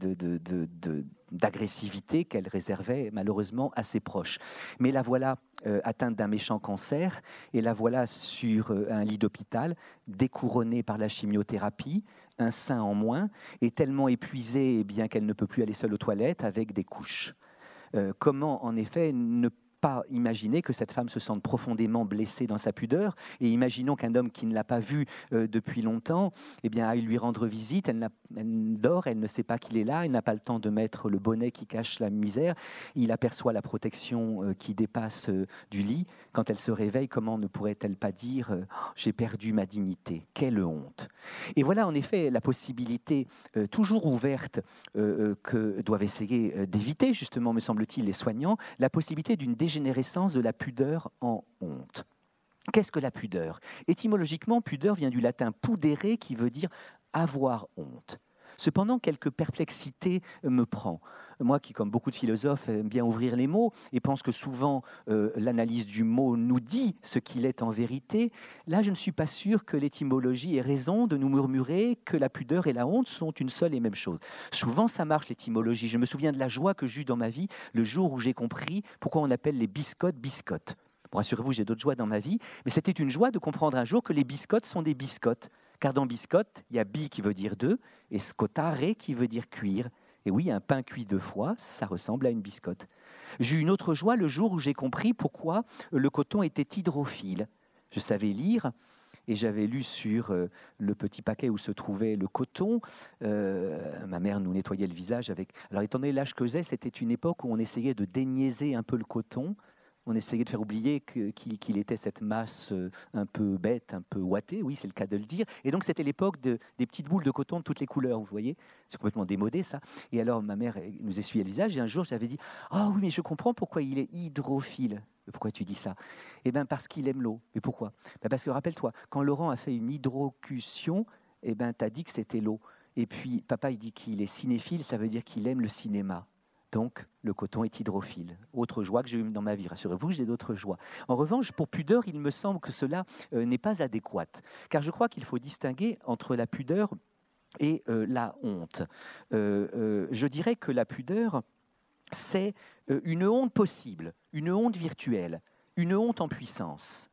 d'agressivité qu'elle réservait malheureusement à ses proches. Mais la voilà euh, atteinte d'un méchant cancer, et la voilà sur un lit d'hôpital, découronnée par la chimiothérapie, un sein en moins, et tellement épuisée eh bien qu'elle ne peut plus aller seule aux toilettes avec des couches. Euh, comment, en effet, ne pas imaginer que cette femme se sente profondément blessée dans sa pudeur. Et imaginons qu'un homme qui ne l'a pas vue euh, depuis longtemps, eh bien, aille lui rendre visite. Elle, dort, elle ne sait pas qu'il est là, elle n'a pas le temps de mettre le bonnet qui cache la misère. Il aperçoit la protection euh, qui dépasse du lit. Quand elle se réveille, comment ne pourrait-elle pas dire J'ai perdu ma dignité Quelle honte? Et voilà en effet la possibilité toujours ouverte que doivent essayer d'éviter, justement, me semble-t-il, les soignants, la possibilité d'une dégénérescence de la pudeur en honte. Qu'est-ce que la pudeur? Étymologiquement, pudeur vient du latin pudere qui veut dire avoir honte. Cependant, quelques perplexités me prend. Moi qui, comme beaucoup de philosophes, aime bien ouvrir les mots et pense que souvent euh, l'analyse du mot nous dit ce qu'il est en vérité, là je ne suis pas sûr que l'étymologie ait raison de nous murmurer que la pudeur et la honte sont une seule et même chose. Souvent ça marche l'étymologie. Je me souviens de la joie que j'eus dans ma vie le jour où j'ai compris pourquoi on appelle les biscottes biscottes. Bon, rassurez-vous, j'ai d'autres joies dans ma vie, mais c'était une joie de comprendre un jour que les biscottes sont des biscottes. Car dans biscotte, il y a bi qui veut dire deux et scotare qui veut dire cuire. Et oui, un pain cuit deux fois, ça ressemble à une biscotte. J'ai eu une autre joie le jour où j'ai compris pourquoi le coton était hydrophile. Je savais lire et j'avais lu sur euh, le petit paquet où se trouvait le coton. Euh, ma mère nous nettoyait le visage avec. Alors, étant donné l'âge que j'ai, c'était une époque où on essayait de déniaiser un peu le coton on essayait de faire oublier qu'il était cette masse euh, un peu bête, un peu ouatée, oui, c'est le cas de le dire. Et donc, c'était l'époque des petites boules de coton de toutes les couleurs, vous voyez. C'est complètement démodé, ça. Et alors, ma mère nous essuyait le visage, et un jour, j'avais dit Ah oui, mais je comprends pourquoi il est hydrophile. Pourquoi tu dis ça? Eh bien, parce qu'il aime l'eau. Mais pourquoi? Ben, Parce que, rappelle-toi, quand Laurent a fait une hydrocution, eh ben, tu as dit que c'était l'eau. Et puis, papa, il dit qu'il est cinéphile, ça veut dire qu'il aime le cinéma. Donc, le coton est hydrophile. Autre joie que j'ai eue dans ma vie, rassurez-vous, j'ai d'autres joies. En revanche, pour pudeur, il me semble que cela euh, n'est pas adéquat, car je crois qu'il faut distinguer entre la pudeur et euh, la honte. Euh, je dirais que la pudeur, c'est une honte possible, une honte virtuelle, une honte en puissance.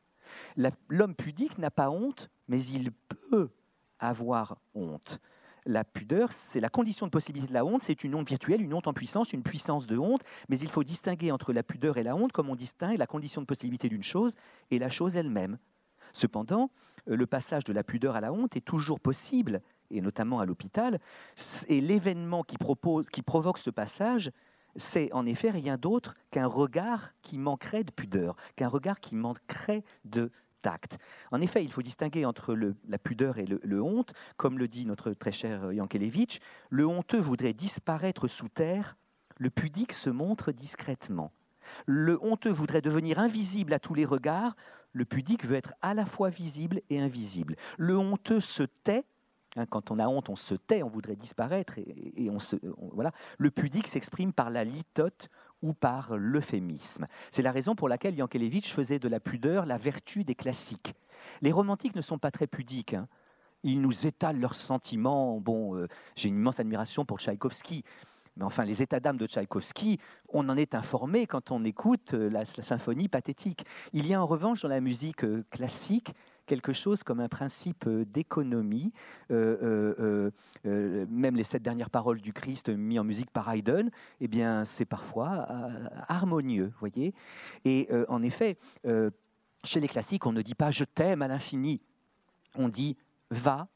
L'homme pudique n'a pas honte, mais il peut avoir honte la pudeur, c'est la condition de possibilité de la honte, c'est une honte virtuelle, une honte en puissance, une puissance de honte, mais il faut distinguer entre la pudeur et la honte comme on distingue la condition de possibilité d'une chose et la chose elle-même. Cependant, euh, le passage de la pudeur à la honte est toujours possible, et notamment à l'hôpital, et l'événement qui, qui provoque ce passage, c'est en effet rien d'autre qu'un regard qui manquerait de pudeur, qu'un regard qui manquerait de en effet, il faut distinguer entre la pudeur et le, honte. Comme le dit notre très cher Yankelevitch, le honteux voudrait disparaître sous terre, le pudique se montre discrètement. Le honteux voudrait devenir invisible à tous les regards, le pudique veut être à la fois visible et invisible. Le honteux se tait, hein, quand on a honte, on se tait, on voudrait disparaître, et, on se, voilà. Le pudique s'exprime par la litote ou par l'euphémisme. C'est la raison pour laquelle Yankelevitch faisait de la pudeur la vertu des classiques. Les romantiques ne sont pas très pudiques. Hein. Ils nous étalent leurs sentiments. Bon, euh, j'ai une immense admiration pour Tchaïkovski. Mais enfin, les états d'âme de Tchaïkovski, on en est informé quand on écoute euh, la, symphonie pathétique. Il y a en revanche dans la musique euh, classique quelque chose comme un principe euh, d'économie. Euh, euh, même les sept dernières paroles du Christ mis en musique par Haydn, eh bien, c'est parfois harmonieux, voyez. Et en effet, chez les classiques, on ne dit pas je t'aime à l'infini. On dit va,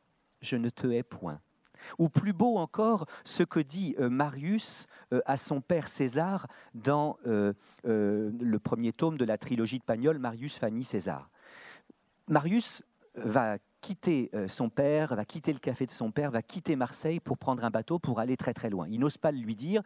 je ne te hais point. Ou plus beau encore, ce que dit Marius à son père César dans le premier tome de la trilogie de Pagnol, Marius, Fanny, César. Marius va quitter euh, son père, va quitter le café de son père, va quitter Marseille pour prendre un bateau pour aller très très loin. Il n'ose pas lui dire,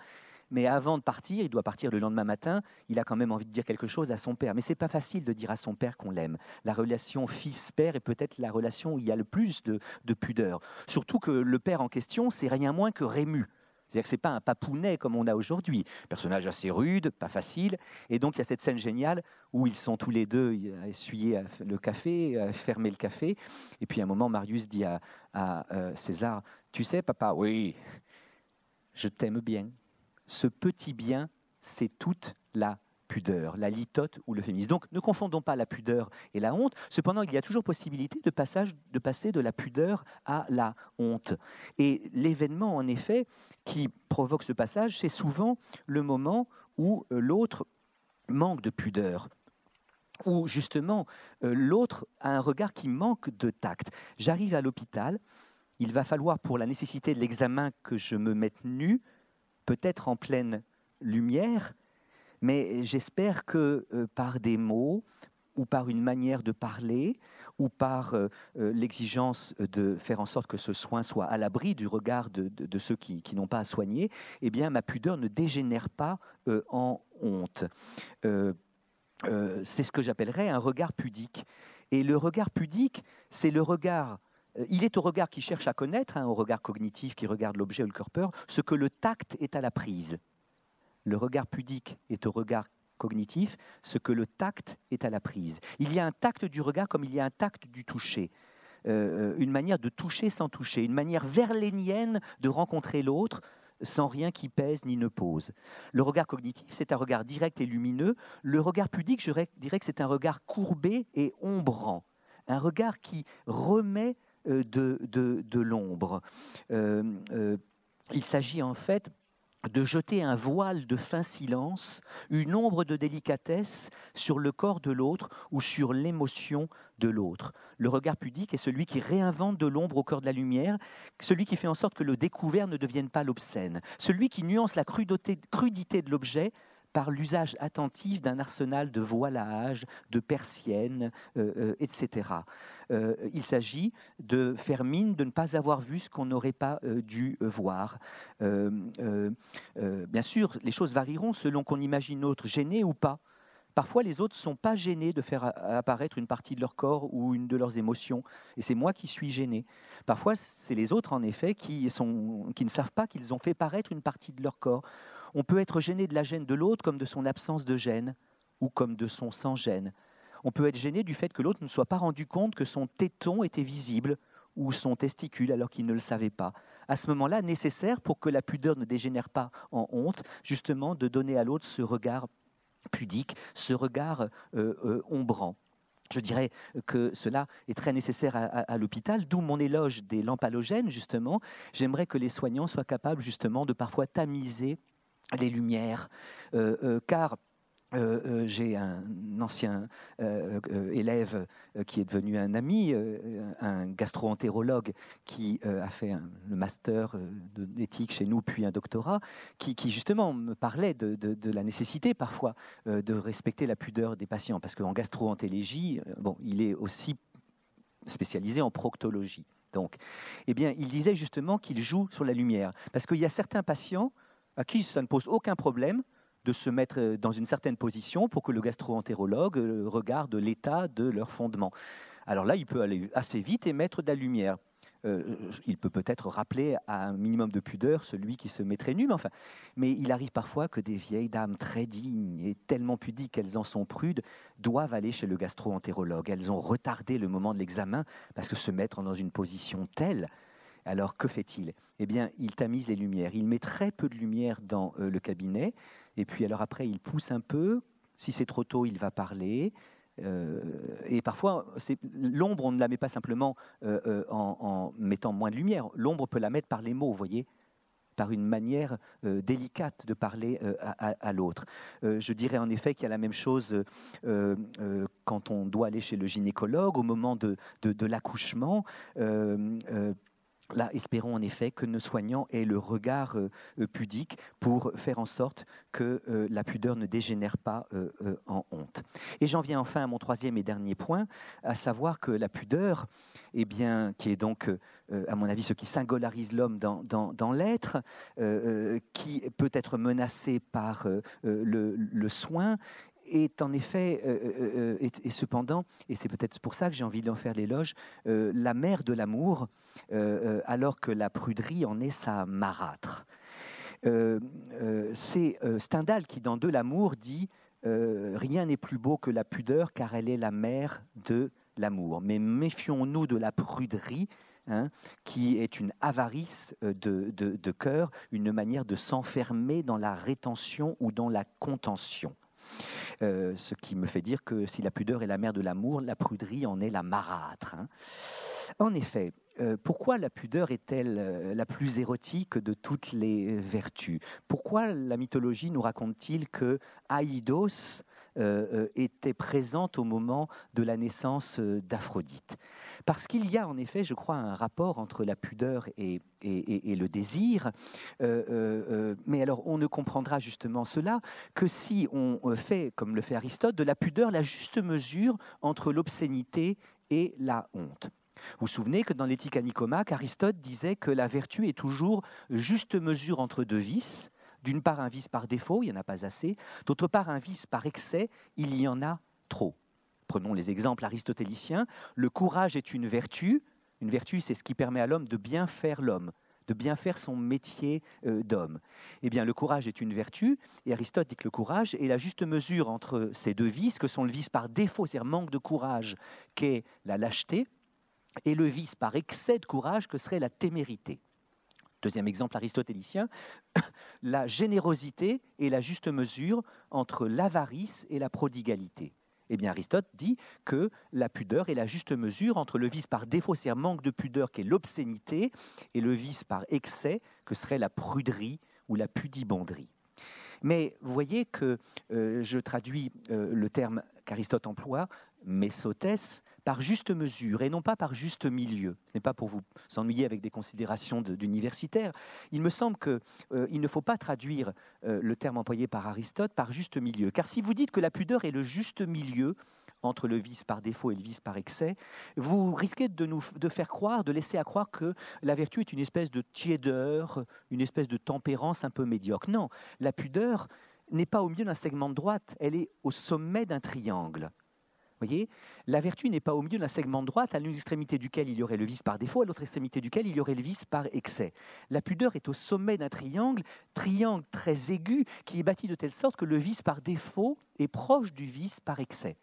mais avant de partir, il doit partir le lendemain matin, il a quand même envie de dire quelque chose à son père. Mais c'est pas facile de dire à son père qu'on l'aime. La relation fils-père est peut-être la relation où il y a le plus de, de pudeur. Surtout que le père en question, c'est rien moins que Rému. C'est-à-dire que ce n'est pas un papounet comme on a aujourd'hui. Personnage assez rude, pas facile. Et donc il y a cette scène géniale où ils sont tous les deux à essuyer le café, à fermer le café. Et puis à un moment, Marius dit à, euh, César, tu sais papa, oui, je t'aime bien. Ce petit bien, c'est toute la pudeur, la litote ou le féminisme. Donc ne confondons pas la pudeur et la honte. Cependant, il y a toujours possibilité de, passage, de passer de la pudeur à la honte. Et l'événement, en effet, qui provoque ce passage, c'est souvent le moment où euh, l'autre manque de pudeur, où justement euh, l'autre a un regard qui manque de tact. J'arrive à l'hôpital, il va falloir pour la nécessité de l'examen que je me mette nu, peut-être en pleine lumière, mais j'espère que euh, par des mots ou par une manière de parler ou par euh, euh, l'exigence de faire en sorte que ce soin soit à l'abri du regard de, ceux qui, n'ont pas à soigner, eh bien ma pudeur ne dégénère pas en honte. c'est ce que j'appellerais un regard pudique. Et le regard pudique, c'est le regard il est au regard qui cherche à connaître, hein, au regard cognitif qui regarde l'objet ou le peur, ce que le tact est à la prise le regard pudique est au regard cognitif, ce que le tact est à la prise. Il y a un tact du regard comme il y a un tact du toucher. Euh, euh, une manière de toucher sans toucher, une manière verlénienne de rencontrer l'autre sans rien qui pèse ni ne pose. Le regard cognitif, c'est un regard direct et lumineux. Le regard pudique, je dirais que c'est un regard courbé et ombrant, un regard qui remet euh, de, de l'ombre. il s'agit en fait de jeter un voile de fin silence, une ombre de délicatesse sur le corps de l'autre ou sur l'émotion de l'autre. Le regard pudique est celui qui réinvente de l'ombre au cœur de la lumière, celui qui fait en sorte que le découvert ne devienne pas l'obscène, celui qui nuance la crudité de l'objet par l'usage attentif d'un arsenal de voilage, de persiennes, euh, euh, etc. Euh, il s'agit de faire mine de ne pas avoir vu ce qu'on n'aurait pas dû voir. bien sûr, les choses varieront selon qu'on imagine l'autre gêné ou pas. Parfois, les autres ne sont pas gênés de faire apparaître une partie de leur corps ou une de leurs émotions, et c'est moi qui suis gêné. Parfois, c'est les autres, en effet, qui, qui ne savent pas qu'ils ont fait paraître une partie de leur corps on peut être gêné de la gêne de l'autre comme de son absence de gêne ou comme de son sans-gêne. On peut être gêné du fait que l'autre ne soit pas rendu compte que son téton était visible ou son testicule alors qu'il ne le savait pas. À ce moment-là, nécessaire pour que la pudeur ne dégénère pas en honte, justement de donner à l'autre ce regard pudique, ce regard euh, euh, ombrant. Je dirais que cela est très nécessaire à, l'hôpital, d'où mon éloge des lampes halogènes, justement. J'aimerais que les soignants soient capables, justement, de parfois tamiser les lumières, euh, euh, car euh, j'ai un ancien élève qui est devenu un ami, un gastro-entérologue qui a fait le master d'éthique chez nous, puis un doctorat, qui, justement me parlait de, la nécessité parfois de respecter la pudeur des patients, parce qu'en gastro-entélégie, bon, il est aussi spécialisé en proctologie. Donc, eh bien, il disait justement qu'il joue sur la lumière, parce qu'il y a certains patients à qui ça ne pose aucun problème de se mettre euh, dans une certaine position pour que le gastro-entérologue euh, regarde l'état de leur fondement. Alors là, il peut aller assez vite et mettre de la lumière. Euh, il peut peut-être rappeler à un minimum de pudeur celui qui se mettrait nu, mais enfin, mais il arrive parfois que des vieilles dames très dignes et tellement pudiques qu'elles en sont prudes doivent aller chez le gastro-entérologue. Elles ont retardé le moment de l'examen parce que se mettre dans une position telle alors que fait-il? Eh bien, il tamise les lumières. Il met très peu de lumière dans euh, le cabinet. Et puis alors après, il pousse un peu. Si c'est trop tôt, il va parler. Euh, et parfois, l'ombre, on ne la met pas simplement euh, en, mettant moins de lumière. L'ombre, peut la mettre par les mots, vous voyez par une manière délicate de parler à, l'autre. je dirais en effet qu'il y a la même chose quand on doit aller chez le gynécologue au moment de l'accouchement. Là, espérons en effet que nos soignants aient le regard euh, euh, pudique pour faire en sorte que euh, la pudeur ne dégénère pas en honte. Et j'en viens enfin à mon troisième et dernier point, à savoir que la pudeur, eh bien, qui est donc, à mon avis, ce qui singularise l'homme dans, l'être, qui peut être menacé par le, soin, est en effet, et, cependant, et c'est peut-être pour ça que j'ai envie d'en faire l'éloge, la mère de l'amour, alors que la pruderie en est sa marâtre. c'est Stendhal qui, dans De l'amour, dit Rien n'est plus beau que la pudeur, car elle est la mère de l'amour. Mais méfions-nous de la pruderie, Hein, qui est une avarice de, de cœur, une manière de s'enfermer dans la rétention ou dans la contention. Euh, ce qui me fait dire que si la pudeur est la mère de l'amour, la pruderie en est la marâtre. Hein. En effet, euh, pourquoi la pudeur est-elle euh, la plus érotique de toutes les vertus? Pourquoi la mythologie nous raconte-t-il que Aïdos était présente au moment de la naissance d'Aphrodite parce qu'il y a en effet, je crois, un rapport entre la pudeur et, le désir. Euh, euh, euh, mais alors, on ne comprendra justement cela que si on fait, comme le fait Aristote, de la pudeur la juste mesure entre l'obscénité et la honte. Vous vous souvenez que dans l'éthique à Nicomaque, Aristote disait que la vertu est toujours juste mesure entre deux vices. D'une part, un vice par défaut, il n'y en a pas assez. D'autre part, un vice par excès, il y en a trop. Prenons les exemples aristotéliciens. Le courage est une vertu. Une vertu, c'est ce qui permet à l'homme de bien faire l'homme, de bien faire son métier euh, d'homme. Eh bien, le courage est une vertu, et Aristote dit que le courage est la juste mesure entre ces deux vices, que sont le vice par défaut, c'est-à-dire manque de courage, qu'est la lâcheté, et le vice par excès de courage, que serait la témérité. Deuxième exemple aristotélicien, (coughs) la générosité est la juste mesure entre l'avarice et la prodigalité. Eh bien, Aristote dit que la pudeur est la juste mesure entre le vice par défaut, c'est-à-dire manque de pudeur, qui est l'obscénité, et le vice par excès, que serait la pruderie ou la pudibonderie. Mais vous voyez que euh, je traduis euh, le terme qu'Aristote emploie, mésotès, par juste mesure et non pas par juste milieu. Ce n'est pas pour vous ennuyer avec des considérations d'universitaires. Il me semble qu'il euh, ne faut pas traduire le terme employé par Aristote par juste milieu. Car si vous dites que la pudeur est le juste milieu, entre le vice par défaut et le vice par excès, vous risquez de nous de faire croire, de laisser à croire que la vertu est une espèce de tiédeur, une espèce de tempérance un peu médiocre. Non, la pudeur n'est pas au milieu d'un segment de droite, elle est au sommet d'un triangle. Voyez, la vertu n'est pas au milieu d'un segment de droite, à l'une extrémité duquel il y aurait le vice par défaut, à l'autre extrémité duquel il y aurait le vice par excès. La pudeur est au sommet d'un triangle, triangle très aigu, qui est bâti de telle sorte que le vice par défaut est proche du vice par excès.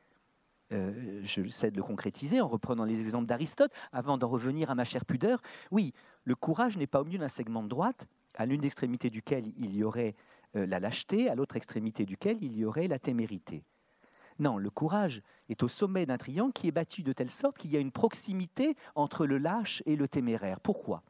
Euh, je sais de le concrétiser en reprenant les exemples d'Aristote, avant d'en revenir à ma chère pudeur. Oui, le courage n'est pas au milieu d'un segment de droite, à l'une extrémité duquel il y aurait euh, la lâcheté, à l'autre extrémité duquel il y aurait la témérité. Non, le courage est au sommet d'un triangle qui est battu de telle sorte qu'il y a une proximité entre le lâche et le téméraire. Pourquoi?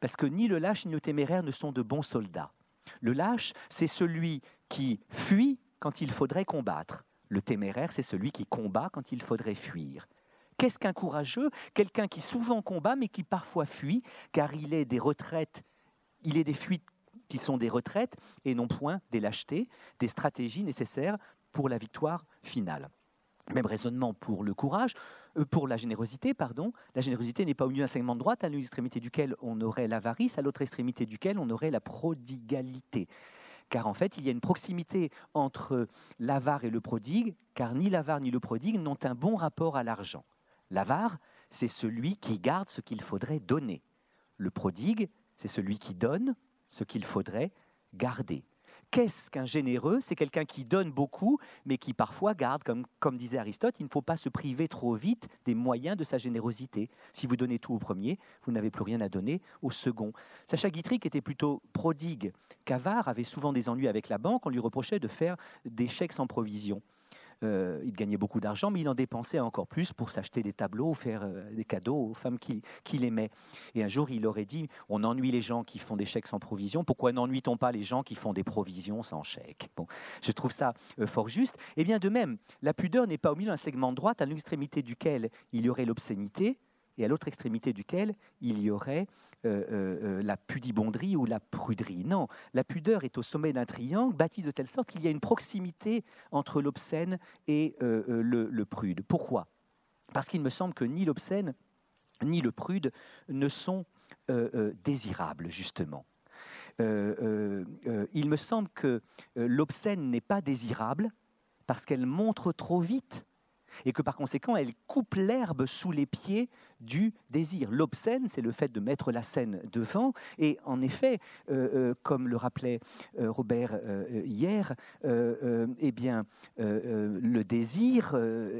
Parce que ni le lâche ni le téméraire ne sont de bons soldats. Le lâche, c'est celui qui fuit quand il faudrait combattre. Le téméraire, c'est celui qui combat quand il faudrait fuir. Qu'est-ce qu'un courageux? Quelqu'un qui souvent combat mais qui parfois fuit, car il est des retraites, il est des fuites qui sont des retraites et non point des lâchetés, des stratégies nécessaires pour la victoire finale. Même raisonnement pour le courage, euh, pour la générosité, pardon. La générosité n'est pas au milieu d'un segment de droite, à l'une extrémité duquel on aurait l'avarice, à l'autre extrémité duquel on aurait la prodigalité car en fait, il y a une proximité entre l'avare et le prodigue, car ni l'avare ni le prodigue n'ont un bon rapport à l'argent. L'avare, c'est celui qui garde ce qu'il faudrait donner. Le prodigue, c'est celui qui donne ce qu'il faudrait garder. Qu'est-ce qu'un généreux? C'est quelqu'un qui donne beaucoup, mais qui parfois garde, comme, comme disait Aristote, il ne faut pas se priver trop vite des moyens de sa générosité. Si vous donnez tout au premier, vous n'avez plus rien à donner au second. Sacha Guitry, qui était plutôt prodigue qu'avare, avait souvent des ennuis avec la banque, on lui reprochait de faire des chèques sans provision. Euh, il gagnait beaucoup d'argent, mais il en dépensait encore plus pour s'acheter des tableaux, faire euh, des cadeaux aux femmes qu'il aimait. Et un jour, il aurait dit On ennuie les gens qui font des chèques sans provision, pourquoi n'ennuie-t-on pas les gens qui font des provisions sans chèque bon, Je trouve ça euh, fort juste. Et bien de même, la pudeur n'est pas au milieu d'un segment de droite, à l'extrémité duquel il y aurait l'obscénité, et à l'autre extrémité duquel il y aurait euh, euh, euh, la pudibonderie ou la pruderie. Non, la pudeur est au sommet d'un triangle bâti de telle sorte qu'il y a une proximité entre l'obscène et le, prude. Pourquoi? Parce qu'il me semble que ni l'obscène ni le prude ne sont désirables, justement. il me semble que l'obscène n'est pas désirable parce qu'elle montre trop vite et que par conséquent elle coupe l'herbe sous les pieds du désir. L'obscène, c'est le fait de mettre la scène devant, et en effet, euh, euh, comme le rappelait euh, Robert hier, eh bien, le désir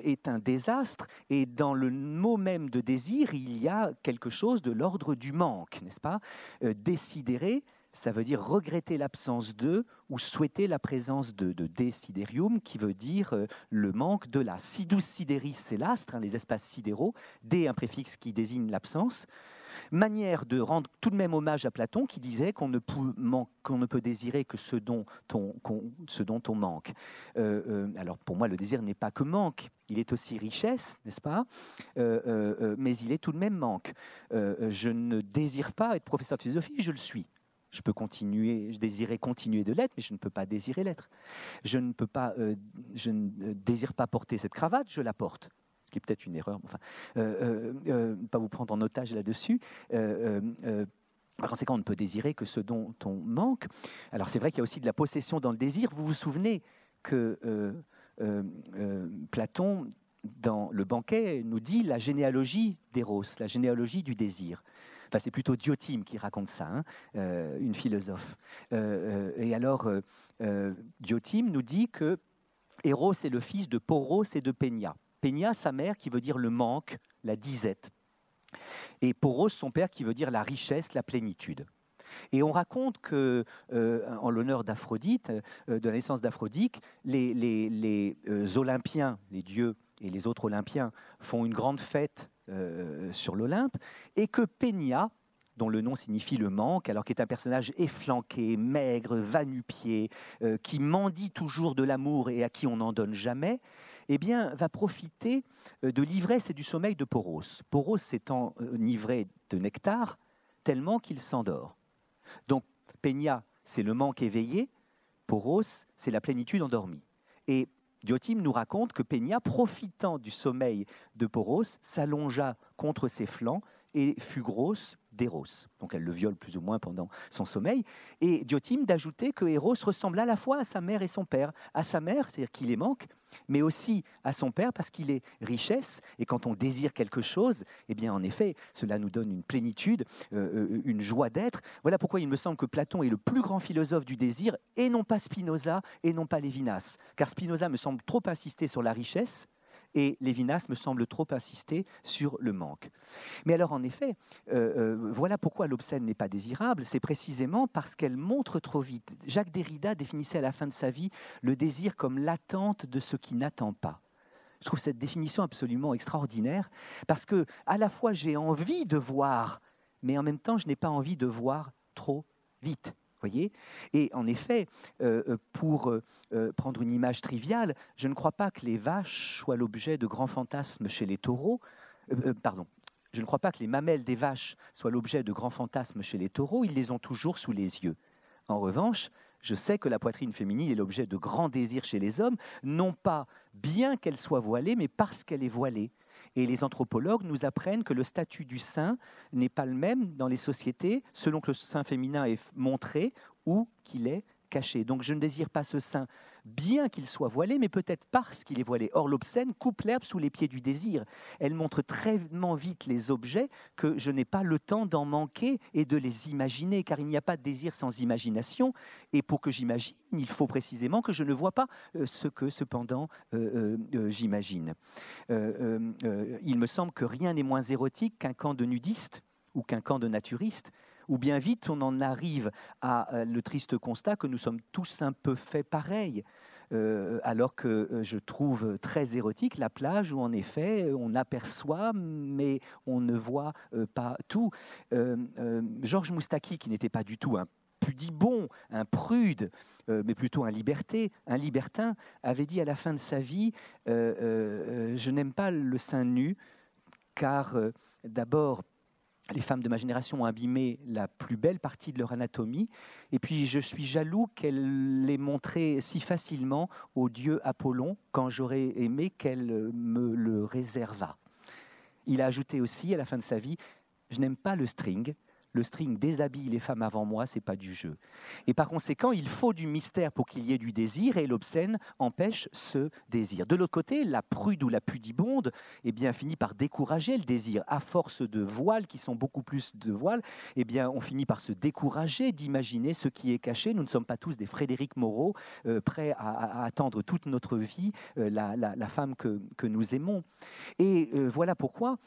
est un désastre, et dans le mot même de désir, il y a quelque chose de l'ordre du manque, n'est-ce pas? Décidérer, ça veut dire regretter l'absence de ou souhaiter la présence de, de desiderium, qui veut dire euh, le manque de la. Sidus sideris, c'est l'astre, hein, les espaces sidéraux, D, un préfixe qui désigne l'absence. Manière de rendre tout de même hommage à Platon qui disait qu'on ne, peut, désirer que ce dont on, ce dont on manque. Euh, euh, alors pour moi, le désir n'est pas que manque, il est aussi richesse, n'est-ce pas? Mais il est tout de même manque. je ne désire pas être professeur de philosophie, je le suis. Je peux continuer, je désirais continuer de l'être, mais je ne peux pas désirer l'être. Je ne peux pas, euh, je euh, désire pas porter cette cravate, je la porte. Ce qui est peut-être une erreur. Enfin, euh, pas vous prendre en otage là-dessus. par conséquent, on ne peut désirer que ce dont on manque. Alors c'est vrai qu'il y a aussi de la possession dans le désir. Vous vous souvenez que Platon, dans le banquet, nous dit la généalogie d'Eros, la généalogie du désir c'est plutôt Diotime qui raconte ça, hein, euh, une philosophe. Euh, euh, et alors, Diotime nous dit que Eros est le fils de Poros et de Peña. Peña, sa mère, qui veut dire le manque, la disette. Et Poros, son père, qui veut dire la richesse, la plénitude. Et on raconte que, en l'honneur d'Aphrodite, de la naissance d'Aphrodite, les, Olympiens, les dieux et les autres Olympiens font une grande fête euh, sur l'Olympe, et que Peña, dont le nom signifie le manque, alors qu'il est un personnage efflanqué, maigre, vanupié, euh, qui mendie toujours de l'amour et à qui on n'en donne jamais, eh bien, va profiter euh, de l'ivresse et du sommeil de Poros. Poros s'étant enivré de nectar tellement qu'il s'endort. Donc, Peña, c'est le manque éveillé, Poros, c'est la plénitude endormie. Et Diotime nous raconte que Peña, profitant du sommeil de Poros, s'allongea contre ses flancs et fut grosse d'Eros. Donc elle le viole plus ou moins pendant son sommeil. Et Diotime d'ajouter que Eros ressemble à la fois à sa mère et son père. À sa mère, c'est-à-dire qu'il les manque, mais aussi à son père parce qu'il est richesse. Et quand on désire quelque chose, eh bien en effet, cela nous donne une plénitude, euh, euh, une joie d'être. Voilà pourquoi il me semble que Platon est le plus grand philosophe du désir, et non pas Spinoza, et non pas Lévinas. Car Spinoza me semble trop insister sur la richesse, et Lévinas me semble trop insister sur le manque. Mais alors, en effet, euh, euh, voilà pourquoi l'obscène n'est pas désirable, c'est précisément parce qu'elle montre trop vite. Jacques Derrida définissait à la fin de sa vie le désir comme l'attente de ce qui n'attend pas. Je trouve cette définition absolument extraordinaire parce que à la fois j'ai envie de voir, mais en même temps je n'ai pas envie de voir trop vite voyez Et en effet, euh, euh, pour euh, prendre une image triviale, je ne crois pas que les vaches soient l'objet de grands fantasmes chez les taureaux. pardon. Je ne crois pas que les mamelles des vaches soient l'objet de grands fantasmes chez les taureaux, ils les ont toujours sous les yeux. En revanche, je sais que la poitrine féminine est l'objet de grands désirs chez les hommes, non pas bien qu'elle soit voilée, mais parce qu'elle est voilée. Et les anthropologues nous apprennent que le statut du sein n'est pas le même dans les sociétés selon que le sein féminin est montré ou qu'il est caché. Donc je ne désire pas ce sein bien qu'il soit voilé, mais peut-être parce qu'il est voilé. Or, l'obscène coupe l'herbe sous les pieds du désir. Elle montre très vite les objets que je n'ai pas le temps d'en manquer et de les imaginer, car il n'y a pas de désir sans imagination. Et pour que j'imagine, il faut précisément que je ne vois pas euh, ce que cependant euh, euh, j'imagine. il me semble que rien n'est moins érotique qu'un camp de nudistes ou qu'un camp de naturistes ou bien vite on en arrive à euh, le triste constat que nous sommes tous un peu faits pareil. Euh, alors que euh, je trouve très érotique la plage où en effet on aperçoit mais on ne voit pas tout. Georges Moustaki, qui n'était pas du tout un pudibon, un prude, mais plutôt un liberté, un libertin, avait dit à la fin de sa vie Je n'aime pas le sein nu, car d'abord les femmes de ma génération ont abîmé la plus belle partie de leur anatomie, et puis je suis jaloux qu'elle l'ait montré si facilement au dieu Apollon quand j'aurais aimé qu'elle me le réservât. Il a ajouté aussi à la fin de sa vie, je n'aime pas le string le string déshabille les femmes avant moi, c'est pas du jeu. Et par conséquent, il faut du mystère pour qu'il y ait du désir, et l'obscène empêche ce désir. De l'autre côté, la prude ou la pudibonde eh bien, finit par décourager le désir. À force de voiles, qui sont beaucoup plus de voiles, eh bien, on finit par se décourager d'imaginer ce qui est caché. Nous ne sommes pas tous des Frédéric Moreau, euh, prêts à, attendre toute notre vie euh, la, femme que, nous aimons. Et euh, voilà pourquoi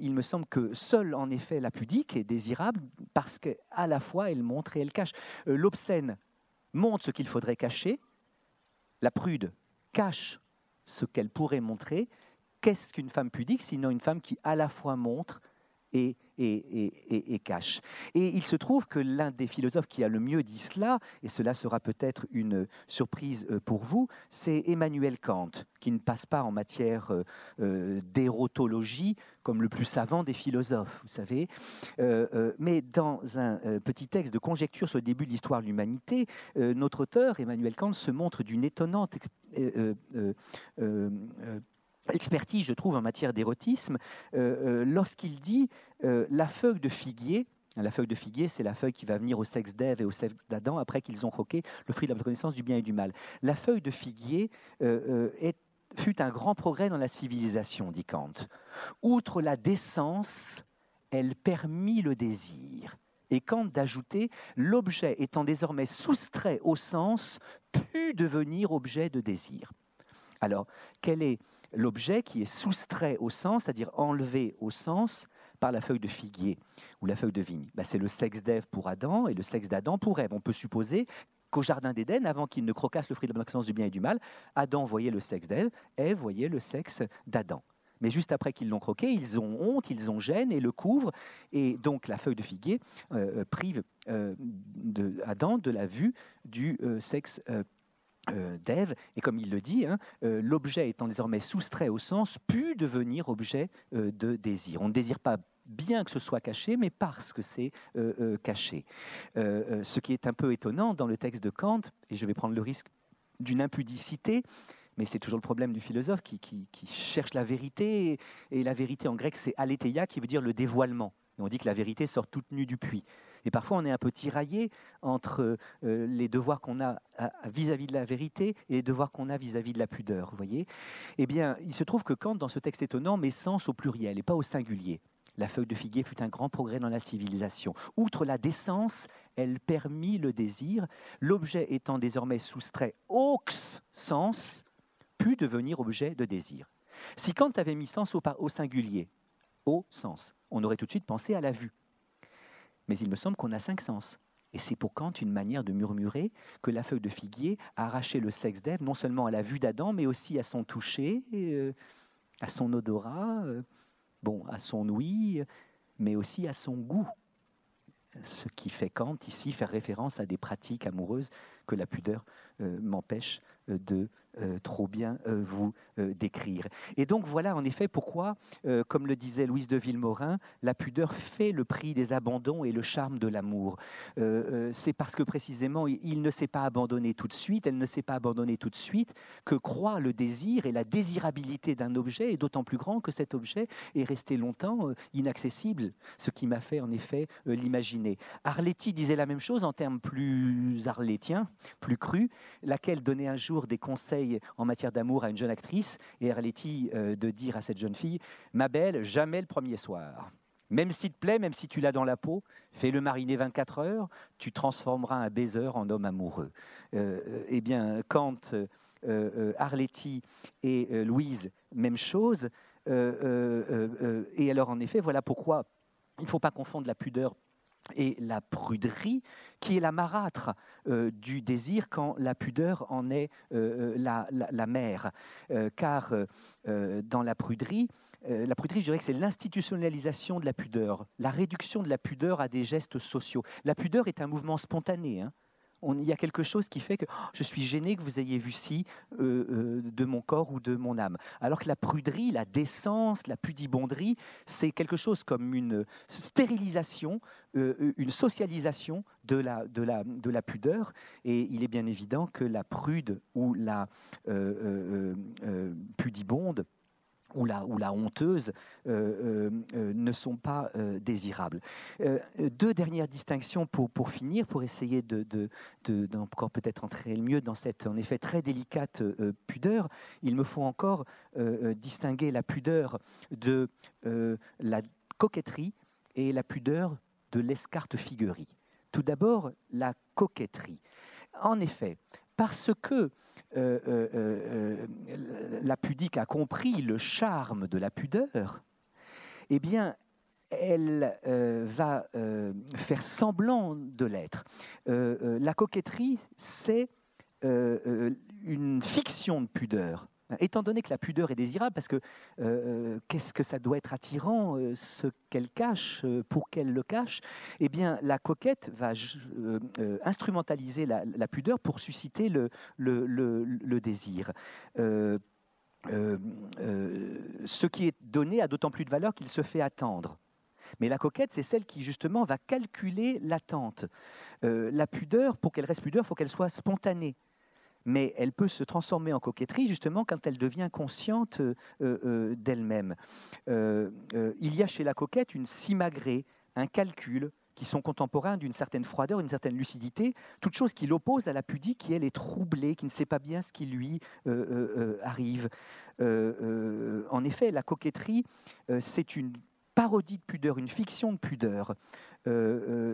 il me semble que seule, en effet, la pudique est désirable parce qu'à la fois elle montre et elle cache. Euh, l'obscène montre ce qu'il faudrait cacher, la prude cache ce qu'elle pourrait montrer. Qu'est-ce qu'une femme pudique sinon une femme qui à la fois montre et, et, cache. Et il se trouve que l'un des philosophes qui a le mieux dit cela, et cela sera peut-être une surprise euh, pour vous, c'est Emmanuel Kant, qui ne passe pas en matière euh, euh, d'érotologie comme le plus savant des philosophes, vous savez. mais dans un petit texte de conjecture sur le début de l'histoire de l'humanité, notre auteur, Emmanuel Kant, se montre d'une étonnante expertise, je trouve, en matière d'érotisme, euh, euh, lorsqu'il dit euh, la feuille de figuier. La feuille de figuier, c'est la feuille qui va venir au sexe d'Ève et au sexe d'Adam après qu'ils ont croqué le fruit de la connaissance du bien et du mal. La feuille de figuier fut un grand progrès dans la civilisation, dit Kant. Outre la décence, elle permit le désir. Et Kant d'ajouter, l'objet étant désormais soustrait au sens, put devenir objet de désir. Alors, quel est l'objet qui est soustrait au sens, c'est-à-dire enlevé au sens par la feuille de figuier ou la feuille de vigne. Ben, c'est le sexe d'Ève pour Adam et le sexe d'Adam pour Ève. On peut supposer qu'au Jardin d'Éden, avant qu'il ne crocasse le fruit de la connaissance du bien et du mal, Adam voyait le sexe d'Ève, Ève voyait le sexe d'Adam. Mais juste après qu'ils l'ont croqué, ils ont honte, ils ont gêne et le couvrent. Et donc la feuille de figuier euh, prive euh, Adam de la vue du euh, sexe euh, d'Ève, et comme il le dit, hein, euh, l'objet étant désormais soustrait au sens, pu devenir objet euh, de désir. On ne désire pas bien que ce soit caché, mais parce que c'est caché. ce qui est un peu étonnant dans le texte de Kant, et je vais prendre le risque d'une impudicité, mais c'est toujours le problème du philosophe qui, cherche la vérité, et la vérité en grec c'est aletheia, qui veut dire le dévoilement. Et on dit que la vérité sort toute nue du puits. Et parfois, on est un peu tiraillé entre euh, les devoirs qu'on a vis-à-vis de la vérité et les devoirs qu'on a vis-à-vis de la pudeur. Vous voyez Eh bien, il se trouve que Kant, dans ce texte étonnant, met sens au pluriel et pas au singulier. La feuille de figuier fut un grand progrès dans la civilisation. Outre la décence, elle permit le désir, l'objet étant désormais soustrait au sens, put devenir objet de désir. Si Kant avait mis sens au singulier, au sens, on aurait tout de suite pensé à la vue mais il me semble qu'on a cinq sens. Et c'est pour Kant une manière de murmurer que la feuille de figuier a arraché le sexe d'Ève, non seulement à la vue d'Adam, mais aussi à son toucher, euh, à son odorat, euh, bon, à son ouïe, mais aussi à son goût. Ce qui fait Kant ici faire référence à des pratiques amoureuses que la pudeur euh, m'empêche de trop bien vous euh, décrire. Et donc voilà en effet pourquoi, comme le disait Louise de Villemorin, la pudeur fait le prix des abandons et le charme de l'amour. C'est parce que précisément il ne s'est pas abandonné tout de suite, elle ne s'est pas abandonnée tout de suite, que croit le désir et la désirabilité d'un objet est d'autant plus grand que cet objet est resté longtemps inaccessible, ce qui m'a fait en effet l'imaginer. Arletty disait la même chose en termes plus arlétiens, plus crus, laquelle donnait un jour des conseils en matière d'amour à une jeune actrice et Arletty euh, de dire à cette jeune fille Ma belle, jamais le premier soir. Même s'il te plaît, même si tu l'as dans la peau, fais-le mariner 24 heures, tu transformeras un baiser en homme amoureux. Euh, eh bien, quand euh, Arletty et Louise, même chose. et alors, en effet, voilà pourquoi il ne faut pas confondre la pudeur et la pruderie, qui est la marâtre euh, du désir quand la pudeur en est euh, la, la, mère. Euh, car dans la pruderie, la pruderie, je dirais que c'est l'institutionnalisation de la pudeur, la réduction de la pudeur à des gestes sociaux. La pudeur est un mouvement spontané. Hein il y a quelque chose qui fait que oh, je suis gêné que vous ayez vu ci euh, euh, de mon corps ou de mon âme. Alors que la pruderie, la décence, la pudibonderie, c'est quelque chose comme une stérilisation, euh, une socialisation de la, de, la, de la pudeur. Et il est bien évident que la prude ou la pudibonde ou la, honteuse euh, euh, euh, ne sont pas désirables. deux dernières distinctions pour, finir, pour essayer de, peut-être entrer le mieux dans cette en effet très délicate pudeur. Il me faut encore distinguer la pudeur de la coquetterie et la pudeur de l'escarte figuerie. Tout d'abord, la coquetterie. En effet, parce que euh, euh, euh, la pudique a compris le charme de la pudeur, eh bien, elle va faire semblant de l'être. la coquetterie, c'est une fiction de pudeur. Étant donné que la pudeur est désirable, parce que euh, euh, qu'est-ce que ça doit être attirant, euh, ce qu'elle cache, pour qu'elle le cache, eh bien, la coquette va instrumentaliser la, pudeur pour susciter le, le, désir. ce qui est donné a d'autant plus de valeur qu'il se fait attendre. Mais la coquette, c'est celle qui justement va calculer l'attente. la pudeur, pour qu'elle reste pudeur, il faut qu'elle soit spontanée mais elle peut se transformer en coquetterie justement quand elle devient consciente euh, euh, d'elle-même. Euh, il y a chez la coquette une simagrée, un calcul, qui sont contemporains d'une certaine froideur, d'une certaine lucidité, toute chose qui l'oppose à la pudique qui, elle, est troublée, qui ne sait pas bien ce qui lui arrive. en effet, la coquetterie, c'est une parodie de pudeur, une fiction de pudeur.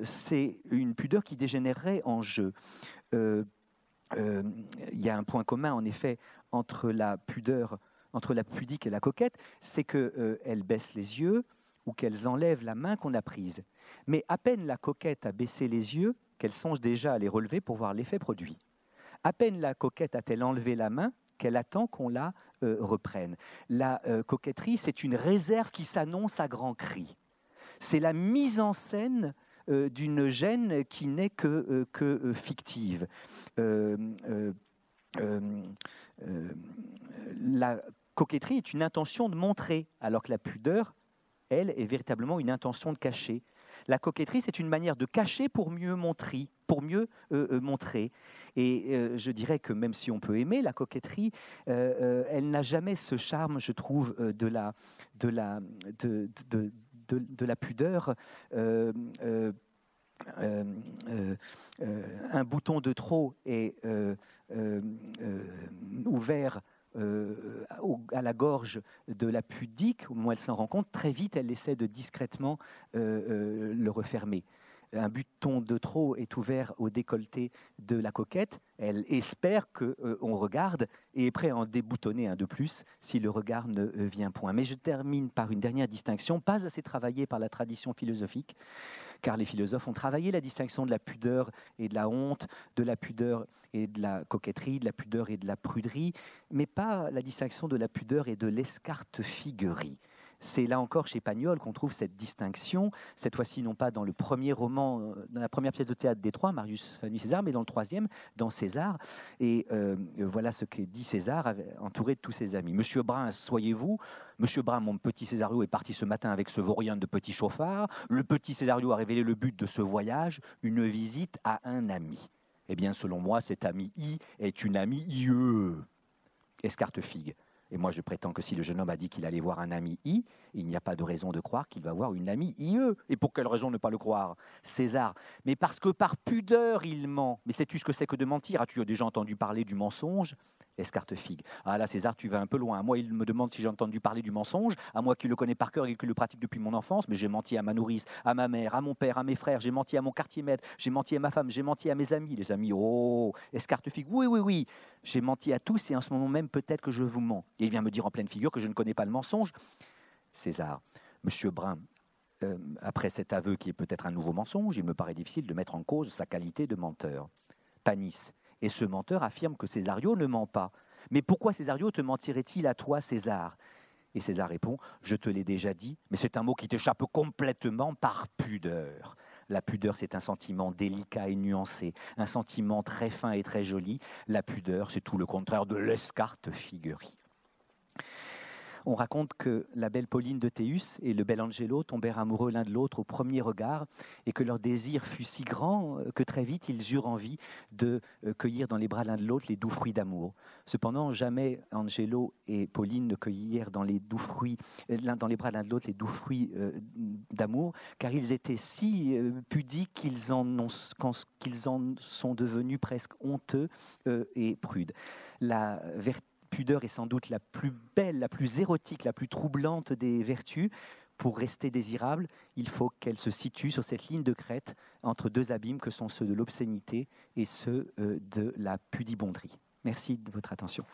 c'est une pudeur qui dégénérerait en jeu. Euh, il y a un point commun, en effet, entre la pudeur, entre la pudique et la coquette, c'est qu'elles euh, baissent les yeux ou qu'elles enlèvent la main qu'on a prise. Mais à peine la coquette a baissé les yeux qu'elle songe déjà à les relever pour voir l'effet produit. À peine la coquette a-t-elle enlevé la main qu'elle attend qu'on la euh, reprenne. La coquetterie, c'est une réserve qui s'annonce à grands cris. C'est la mise en scène d'une gêne qui n'est que, que fictive. Euh, euh, euh, la coquetterie est une intention de montrer, alors que la pudeur, elle, est véritablement une intention de cacher. La coquetterie, c'est une manière de cacher pour mieux montrer. Pour mieux montrer. Et je dirais que même si on peut aimer la coquetterie, elle n'a jamais ce charme, je trouve, de la, de la, de, de, de la pudeur. Euh, euh, un bouton de trop est euh, ouvert à la gorge de la pudique, au moins elle s'en rend compte, très vite elle essaie de discrètement le refermer. Un bouton de trop est ouvert au décolleté de la coquette, elle espère qu'on euh, regarde et est prêt à en déboutonner un de plus si le regard ne euh, vient point. Mais je termine par une dernière distinction, pas assez travaillée par la tradition philosophique, car les philosophes ont travaillé la distinction de la pudeur et de la honte, de la pudeur et de la coquetterie, de la pudeur et de la pruderie, mais pas la distinction de la pudeur et de l'escarte figuerie. C'est là encore chez Pagnol qu'on trouve cette distinction, cette fois-ci non pas dans le premier roman, euh, dans la première pièce de théâtre des trois, Marius Fanny César, mais dans le troisième, dans César. Et euh, voilà ce que dit César, entouré de tous ses amis. Monsieur Brun, soyez-vous. Monsieur Brun, mon petit Césario, est parti ce matin avec ce vaurien de petit chauffard. Le petit Césario a révélé le but de ce voyage, une visite à un ami. Eh bien, selon moi, cet ami I est une amie IE. Escarte figue. Et moi, je prétends que si le jeune homme a dit qu'il allait voir un ami I, il n'y a pas de raison de croire qu'il va voir une amie IE. Et pour quelle raison ne pas le croire César? Mais parce que par pudeur, il ment. Mais sais-tu ce que c'est que de mentir? As-tu déjà entendu parler du mensonge? Escarte figue. Ah là, César, tu vas un peu loin. Moi, il me demande si j'ai entendu parler du mensonge, à moi qui le connais par cœur et qui le pratique depuis mon enfance, mais j'ai menti à ma nourrice, à ma mère, à mon père, à mes frères, j'ai menti à mon quartier maître, j'ai menti à ma femme, j'ai menti à mes amis. Les amis, oh, escarte figue, oui, oui, oui. J'ai menti à tous et en ce moment même, peut-être que je vous mens. Et il vient me dire en pleine figure que je ne connais pas le mensonge. César, Monsieur Brun, euh, après cet aveu qui est peut-être un nouveau mensonge, il me paraît difficile de mettre en cause sa qualité de menteur. Panis, et ce menteur affirme que Césario ne ment pas. Mais pourquoi Césario te mentirait-il à toi, César? Et César répond Je te l'ai déjà dit, mais c'est un mot qui t'échappe complètement par pudeur. La pudeur, c'est un sentiment délicat et nuancé, un sentiment très fin et très joli. La pudeur, c'est tout le contraire de l'escarte figuerie. On raconte que la belle Pauline de Théus et le bel Angelo tombèrent amoureux l'un de l'autre au premier regard et que leur désir fut si grand que très vite ils eurent envie de cueillir dans les bras l'un de l'autre les doux fruits d'amour. Cependant, jamais Angelo et Pauline ne cueillirent dans les doux fruits, dans les bras l'un de l'autre les doux fruits d'amour, car ils étaient si pudiques qu'ils en, en sont devenus presque honteux et prudes. La pudeur est sans doute la plus belle, la plus érotique, la plus troublante des vertus. Pour rester désirable, il faut qu'elle se situe sur cette ligne de crête entre deux abîmes que sont ceux de l'obscénité et ceux de la pudibonderie. Merci de votre attention.